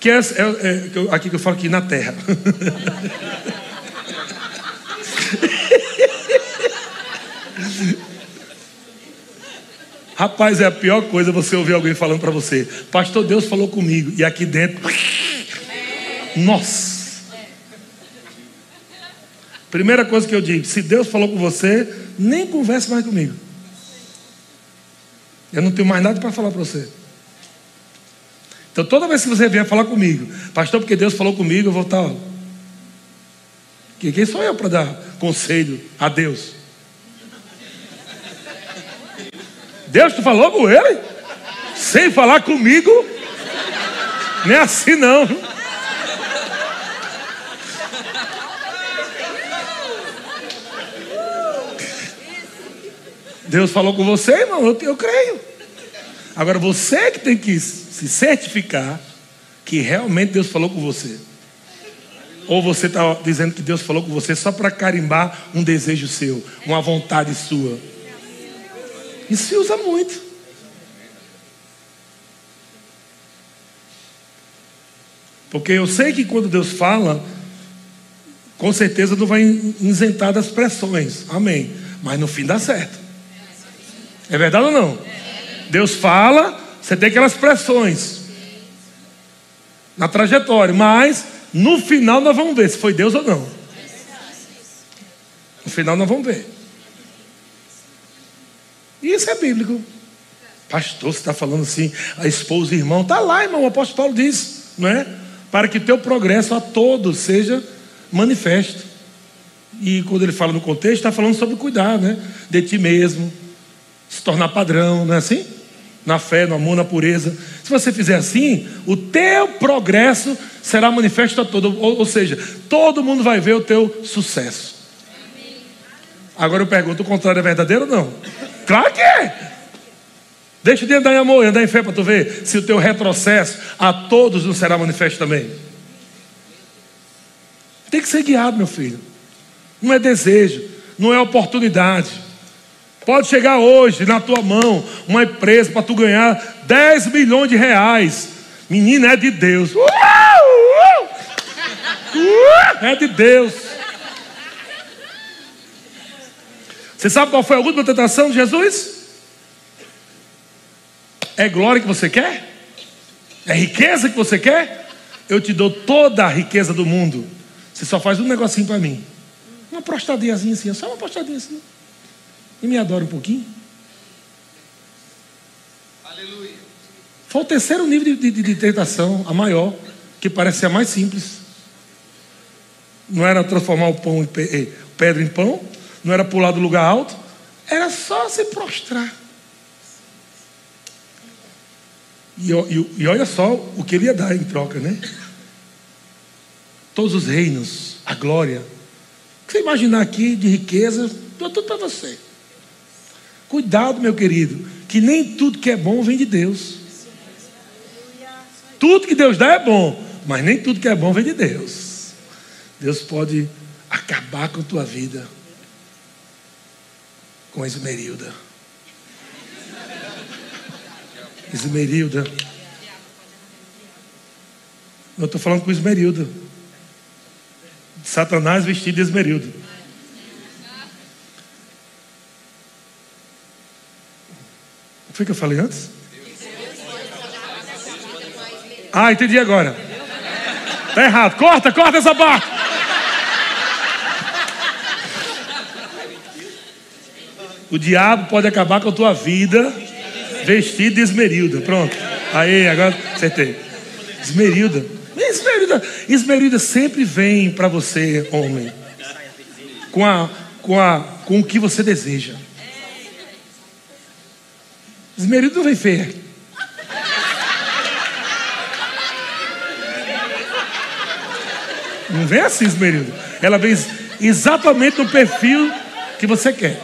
Que é, é, é, aqui que eu falo aqui na terra. Rapaz, é a pior coisa você ouvir alguém falando para você, Pastor, Deus falou comigo, e aqui dentro, nossa. Primeira coisa que eu digo: se Deus falou com você, nem converse mais comigo. Eu não tenho mais nada para falar para você. Então, toda vez que você vier falar comigo, pastor, porque Deus falou comigo, eu vou estar. Quem sou eu para dar conselho a Deus? Deus te falou com ele? Sem falar comigo? Nem assim não. Deus falou com você, irmão, eu, eu creio. Agora você que tem que se certificar que realmente Deus falou com você. Ou você está dizendo que Deus falou com você só para carimbar um desejo seu, uma vontade sua. Isso se usa muito. Porque eu sei que quando Deus fala, com certeza não vai isentar das pressões. Amém. Mas no fim dá certo. É verdade ou não? Deus fala, você tem aquelas pressões na trajetória, mas no final nós vamos ver se foi Deus ou não. No final nós vamos ver. Isso é bíblico. Pastor, você está falando assim, a esposa e irmão. Está lá, irmão, o apóstolo Paulo diz, não é? Para que teu progresso a todos seja manifesto. E quando ele fala no contexto, está falando sobre cuidar, né? De ti mesmo, se tornar padrão, não é assim? Na fé, no amor, na pureza. Se você fizer assim, o teu progresso será manifesto a todo, ou, ou seja, todo mundo vai ver o teu sucesso. Agora eu pergunto: o contrário é verdadeiro ou não? Claro que é. Deixa de andar em amor e andar em fé para tu ver se o teu retrocesso a todos não será manifesto também. Tem que ser guiado, meu filho. Não é desejo, não é oportunidade. Pode chegar hoje na tua mão uma empresa para tu ganhar 10 milhões de reais. Menina, é de Deus. É de Deus. Você sabe qual foi a última tentação de Jesus? É glória que você quer? É riqueza que você quer? Eu te dou toda a riqueza do mundo. Você só faz um negocinho para mim. Uma prostadinhazinha assim, só uma prostadinha assim. E me adora um pouquinho. Aleluia. Foi o terceiro nível de, de, de tentação, a maior, que parece ser a mais simples. Não era transformar o pão em eh, pedra em pão, não era pular do lugar alto, era só se prostrar. E, e, e, olha só o que ele ia dar em troca, né? Todos os reinos, a glória. O que você imaginar aqui de riqueza, dou tudo para você. Cuidado, meu querido, que nem tudo que é bom vem de Deus. Tudo que Deus dá é bom, mas nem tudo que é bom vem de Deus. Deus pode acabar com a tua vida com Esmerilda. Esmerilda. Eu estou falando com Esmerilda. Satanás vestido de Esmerilda. O foi que eu falei antes? Ah, entendi agora. Tá errado. Corta, corta essa parte. O diabo pode acabar com a tua vida vestido de esmerilda. Pronto. Aí, agora acertei. Esmerilda. Esmerilda, esmerilda sempre vem para você, homem, com, a, com, a, com o que você deseja. Esmerilda não vem feia. Não vem assim, esmerilda. Ela vem exatamente no perfil que você quer.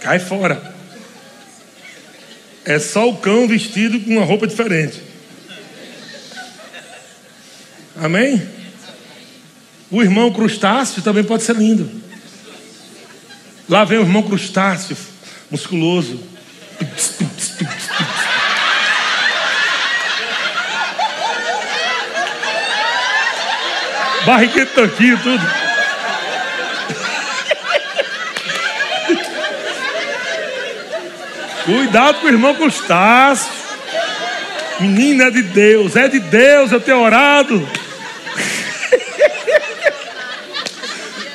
Cai fora. É só o cão vestido com uma roupa diferente. Amém? O irmão crustáceo também pode ser lindo. Lá vem o irmão crustáceo, musculoso. Barriguinha tanquinho, tudo. Cuidado com o irmão Custácio. Menina é de Deus, é de Deus, eu tenho orado.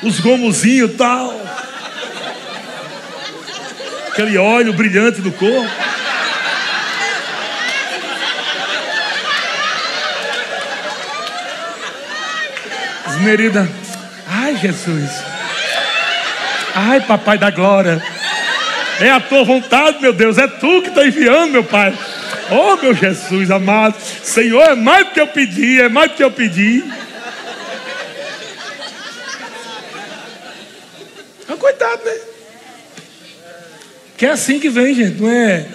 Os gomozinhos e tal. Aquele óleo brilhante do corpo. Esmerida. Ai, Jesus. Ai, papai da glória. É a tua vontade, meu Deus. É tu que está enviando, meu Pai. Oh, meu Jesus amado. Senhor, é mais do que eu pedi, é mais do que eu pedi. Ah, coitado, né? Que é assim que vem, gente. Não é,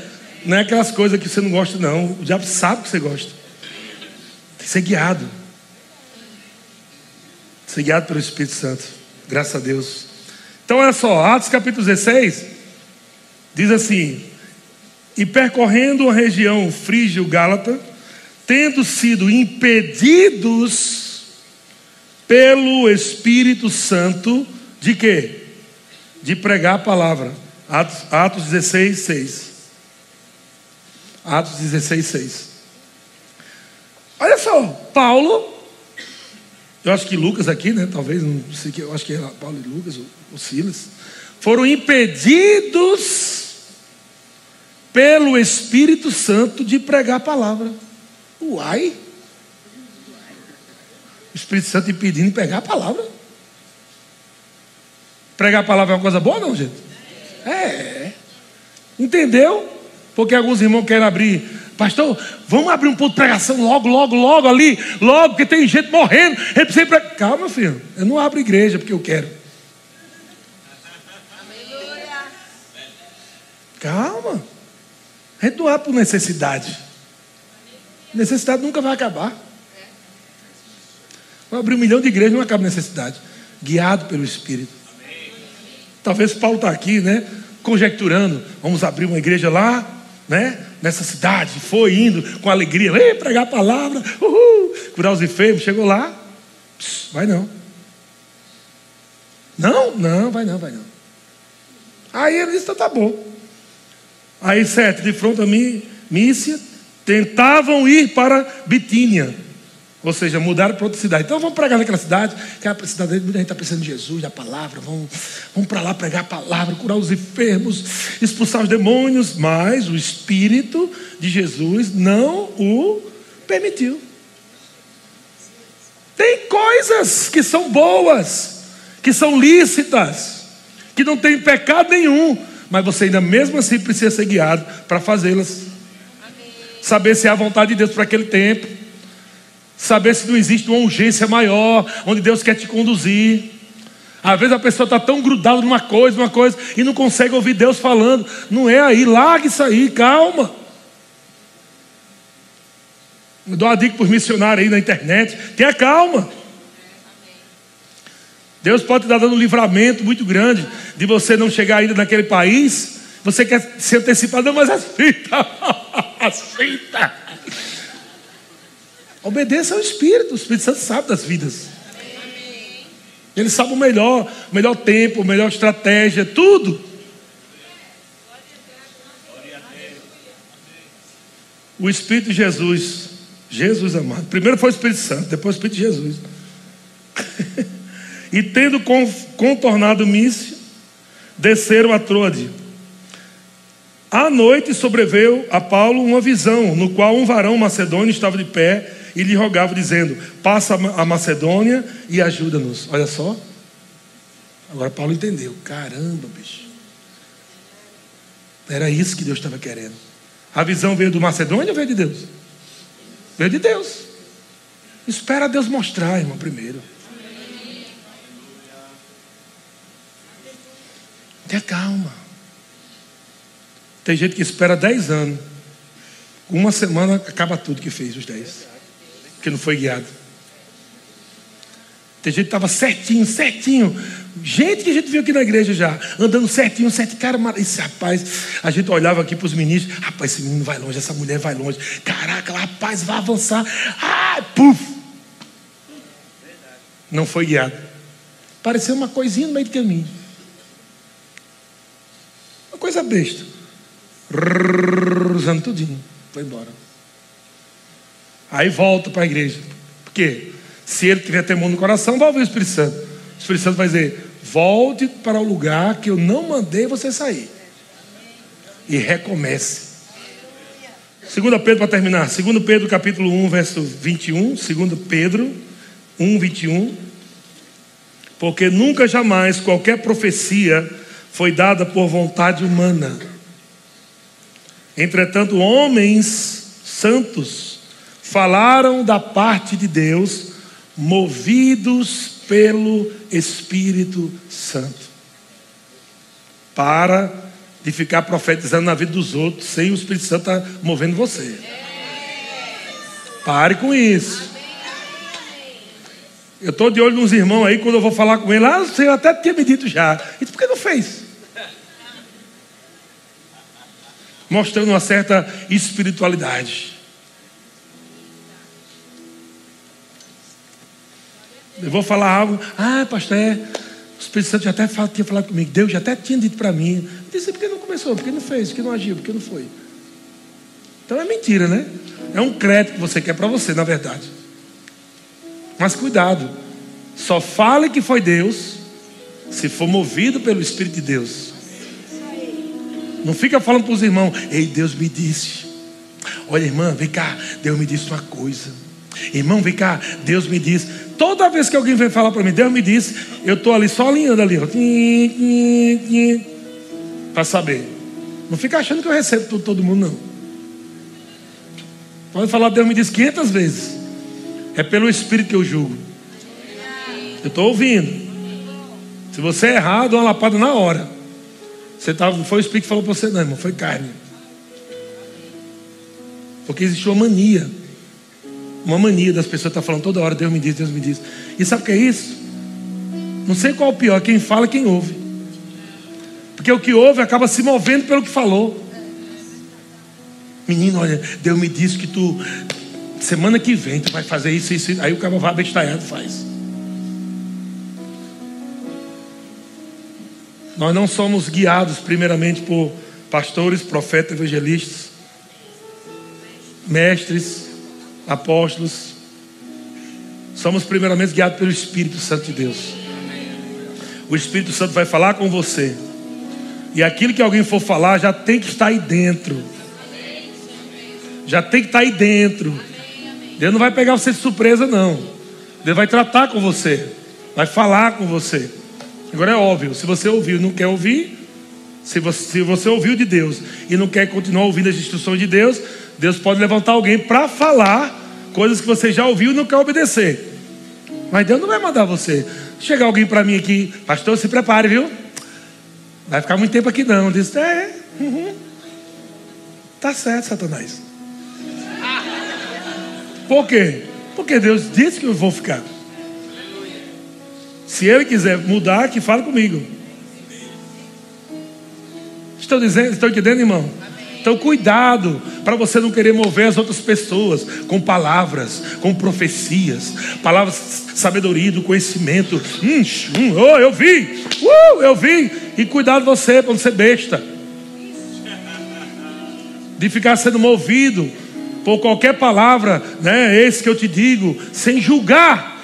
não é aquelas coisas que você não gosta, não. O diabo sabe que você gosta. Tem que ser guiado. Ser guiado pelo Espírito Santo. Graças a Deus. Então, olha só, Atos capítulo 16. Diz assim: E percorrendo a região frígio-gálata, tendo sido impedidos pelo Espírito Santo de quê? De pregar a palavra. Atos, Atos 16, 6. Atos 16, 6. Olha só, Paulo, eu acho que Lucas aqui, né? Talvez, não sei que, eu acho que é Paulo e Lucas, ou Silas, foram impedidos pelo Espírito Santo de pregar a palavra. Uai! O Espírito Santo impedindo de pregar a palavra. Pregar a palavra é uma coisa boa, não, gente? É. Entendeu? Porque alguns irmãos querem abrir. Pastor, vamos abrir um ponto de pregação logo, logo, logo ali, logo, porque tem gente morrendo. Ele precisa pregar. Calma, filho. Eu não abro igreja porque eu quero. Calma. A gente não é por necessidade. Necessidade nunca vai acabar. Vai abrir um milhão de igrejas, não acaba necessidade. Guiado pelo Espírito. Talvez Paulo está aqui, né? Conjecturando. Vamos abrir uma igreja lá, né? Nessa cidade. Foi indo com alegria. Ei, pregar a palavra. Uhul, curar os enfermos. Chegou lá. Pss, vai não. Não? Não, vai não, vai não. Aí ele disse: então tá bom. Aí sete, de fronte a mim, Mícia, tentavam ir para Bitínia. Ou seja, mudaram para outra cidade. Então vamos pregar naquela cidade, que a cidade muita gente está pensando em Jesus, da palavra, vamos, vamos para lá pregar a palavra, curar os enfermos, expulsar os demônios, mas o Espírito de Jesus não o permitiu. Tem coisas que são boas, que são lícitas, que não tem pecado nenhum, mas você ainda mesmo assim precisa ser guiado para fazê-las. Saber se é a vontade de Deus para aquele tempo. Saber se não existe uma urgência maior, onde Deus quer te conduzir. Às vezes a pessoa está tão grudada numa coisa, numa coisa, e não consegue ouvir Deus falando. Não é aí, largue isso aí, calma. Me dou uma dica para os missionários aí na internet. Tenha calma. Deus pode estar dando um livramento muito grande de você não chegar ainda naquele país. Você quer se antecipar, não, mas aceita, aceita. Obedeça ao Espírito, o Espírito Santo sabe das vidas. Ele sabe o melhor, o melhor tempo, a melhor estratégia, tudo. O Espírito de Jesus, Jesus amado. Primeiro foi o Espírito Santo, depois o Espírito de Jesus. e tendo contornado o míssil, desceram a Trode. À noite sobreveio a Paulo uma visão, no qual um varão macedônio estava de pé e lhe rogava, dizendo: Passa a Macedônia e ajuda-nos. Olha só. Agora Paulo entendeu. Caramba, bicho. Era isso que Deus estava querendo. A visão veio do Macedônia ou veio de Deus? Veio de Deus. Espera Deus mostrar, irmão, primeiro. Tenha calma. Tem gente que espera 10 anos. Uma semana acaba tudo que fez, os 10 porque não foi guiado. Tem gente que estava certinho, certinho. Gente que a gente viu aqui na igreja já, andando certinho, certinho. Cara, esse rapaz, a gente olhava aqui para os ministros, rapaz, esse menino vai longe, essa mulher vai longe. Caraca, rapaz, vai avançar. Ah, puf! Não foi guiado. Pareceu uma coisinha no meio do caminho. Uma coisa besta. Usando tudinho. Foi embora. Aí volta para a igreja. Por quê? Se ele tiver temor no coração, vai ouvir o Espírito Santo. O Espírito Santo vai dizer: volte para o lugar que eu não mandei você sair. E recomece. 2 Pedro para terminar. 2 Pedro capítulo 1, verso 21. 2 Pedro 1, 21. Porque nunca jamais qualquer profecia foi dada por vontade humana. Entretanto, homens santos falaram da parte de Deus, movidos pelo Espírito Santo. Para de ficar profetizando na vida dos outros sem o Espírito Santo estar tá movendo você. Pare com isso. Eu estou de olho nos irmãos aí, quando eu vou falar com ele, ah, você até tinha me dito já. E por que não fez? Mostrando uma certa espiritualidade. Eu vou falar algo, ah, pastor, é, o Espírito Santo já até fala, tinha falado comigo, Deus já até tinha dito para mim. Eu disse, por que não começou? Por que não fez? Por que não agiu? Por que não foi? Então é mentira, né? É um crédito que você quer para você, na verdade. Mas cuidado, só fale que foi Deus se for movido pelo Espírito de Deus. Não fica falando para os irmãos, ei, Deus me disse. Olha, irmã, vem cá, Deus me disse uma coisa. Irmão, vem cá, Deus me disse. Toda vez que alguém vem falar para mim, Deus me disse, eu estou ali só alinhando ali, para saber. Não fica achando que eu recebo tudo, todo mundo, não. Pode falar, Deus me disse 500 vezes. É pelo Espírito que eu julgo. Eu estou ouvindo. Se você é errado, uma lapada na hora. Você tava, foi o Espírito que falou para você, não, irmão, foi carne. Porque existe uma mania uma mania das pessoas estar tá falando toda hora, Deus me diz, Deus me diz. E sabe o que é isso? Não sei qual é o pior, quem fala quem ouve. Porque o que ouve acaba se movendo pelo que falou. Menino, olha, Deus me disse que tu, semana que vem, tu vai fazer isso, isso, aí o cara vai faz. Nós não somos guiados primeiramente por pastores, profetas, evangelistas, mestres, apóstolos, somos primeiramente guiados pelo Espírito Santo de Deus. O Espírito Santo vai falar com você. E aquilo que alguém for falar já tem que estar aí dentro. Já tem que estar aí dentro. Deus não vai pegar você de surpresa, não. Deus vai tratar com você. Vai falar com você. Agora é óbvio, se você ouviu e não quer ouvir, se você, se você ouviu de Deus e não quer continuar ouvindo as instruções de Deus, Deus pode levantar alguém para falar coisas que você já ouviu e não quer obedecer. Mas Deus não vai mandar você. Chegar alguém para mim aqui, pastor, se prepare, viu? Vai ficar muito tempo aqui não. Diz, é, uhum. tá certo, Satanás. Por quê? Porque Deus disse que eu vou ficar. Se Ele quiser mudar, que fale comigo. Estou dizendo, estou entendendo, irmão? Então, cuidado para você não querer mover as outras pessoas com palavras, com profecias, palavras sabedoria, do conhecimento. Hum, hum, oh, eu vi, uh, eu vi. E cuidado você para não ser besta, de ficar sendo movido por qualquer palavra, né? Esse que eu te digo, sem julgar.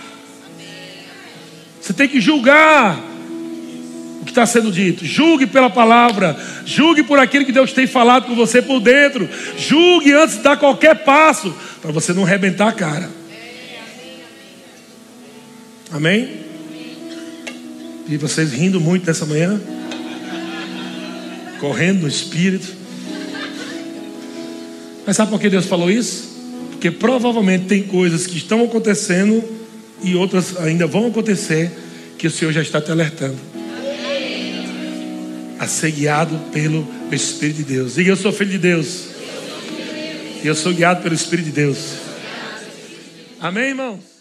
Você tem que julgar que está sendo dito. Julgue pela palavra, julgue por aquilo que Deus tem falado com você por dentro. Julgue antes de dar qualquer passo, para você não arrebentar a cara. Amém? E vocês rindo muito nessa manhã? Correndo no espírito. Mas sabe por que Deus falou isso? Porque provavelmente tem coisas que estão acontecendo e outras ainda vão acontecer que o Senhor já está te alertando a ser guiado pelo Espírito de Deus. Diga, eu sou filho de Deus. E eu sou guiado pelo Espírito de Deus. Amém, irmãos?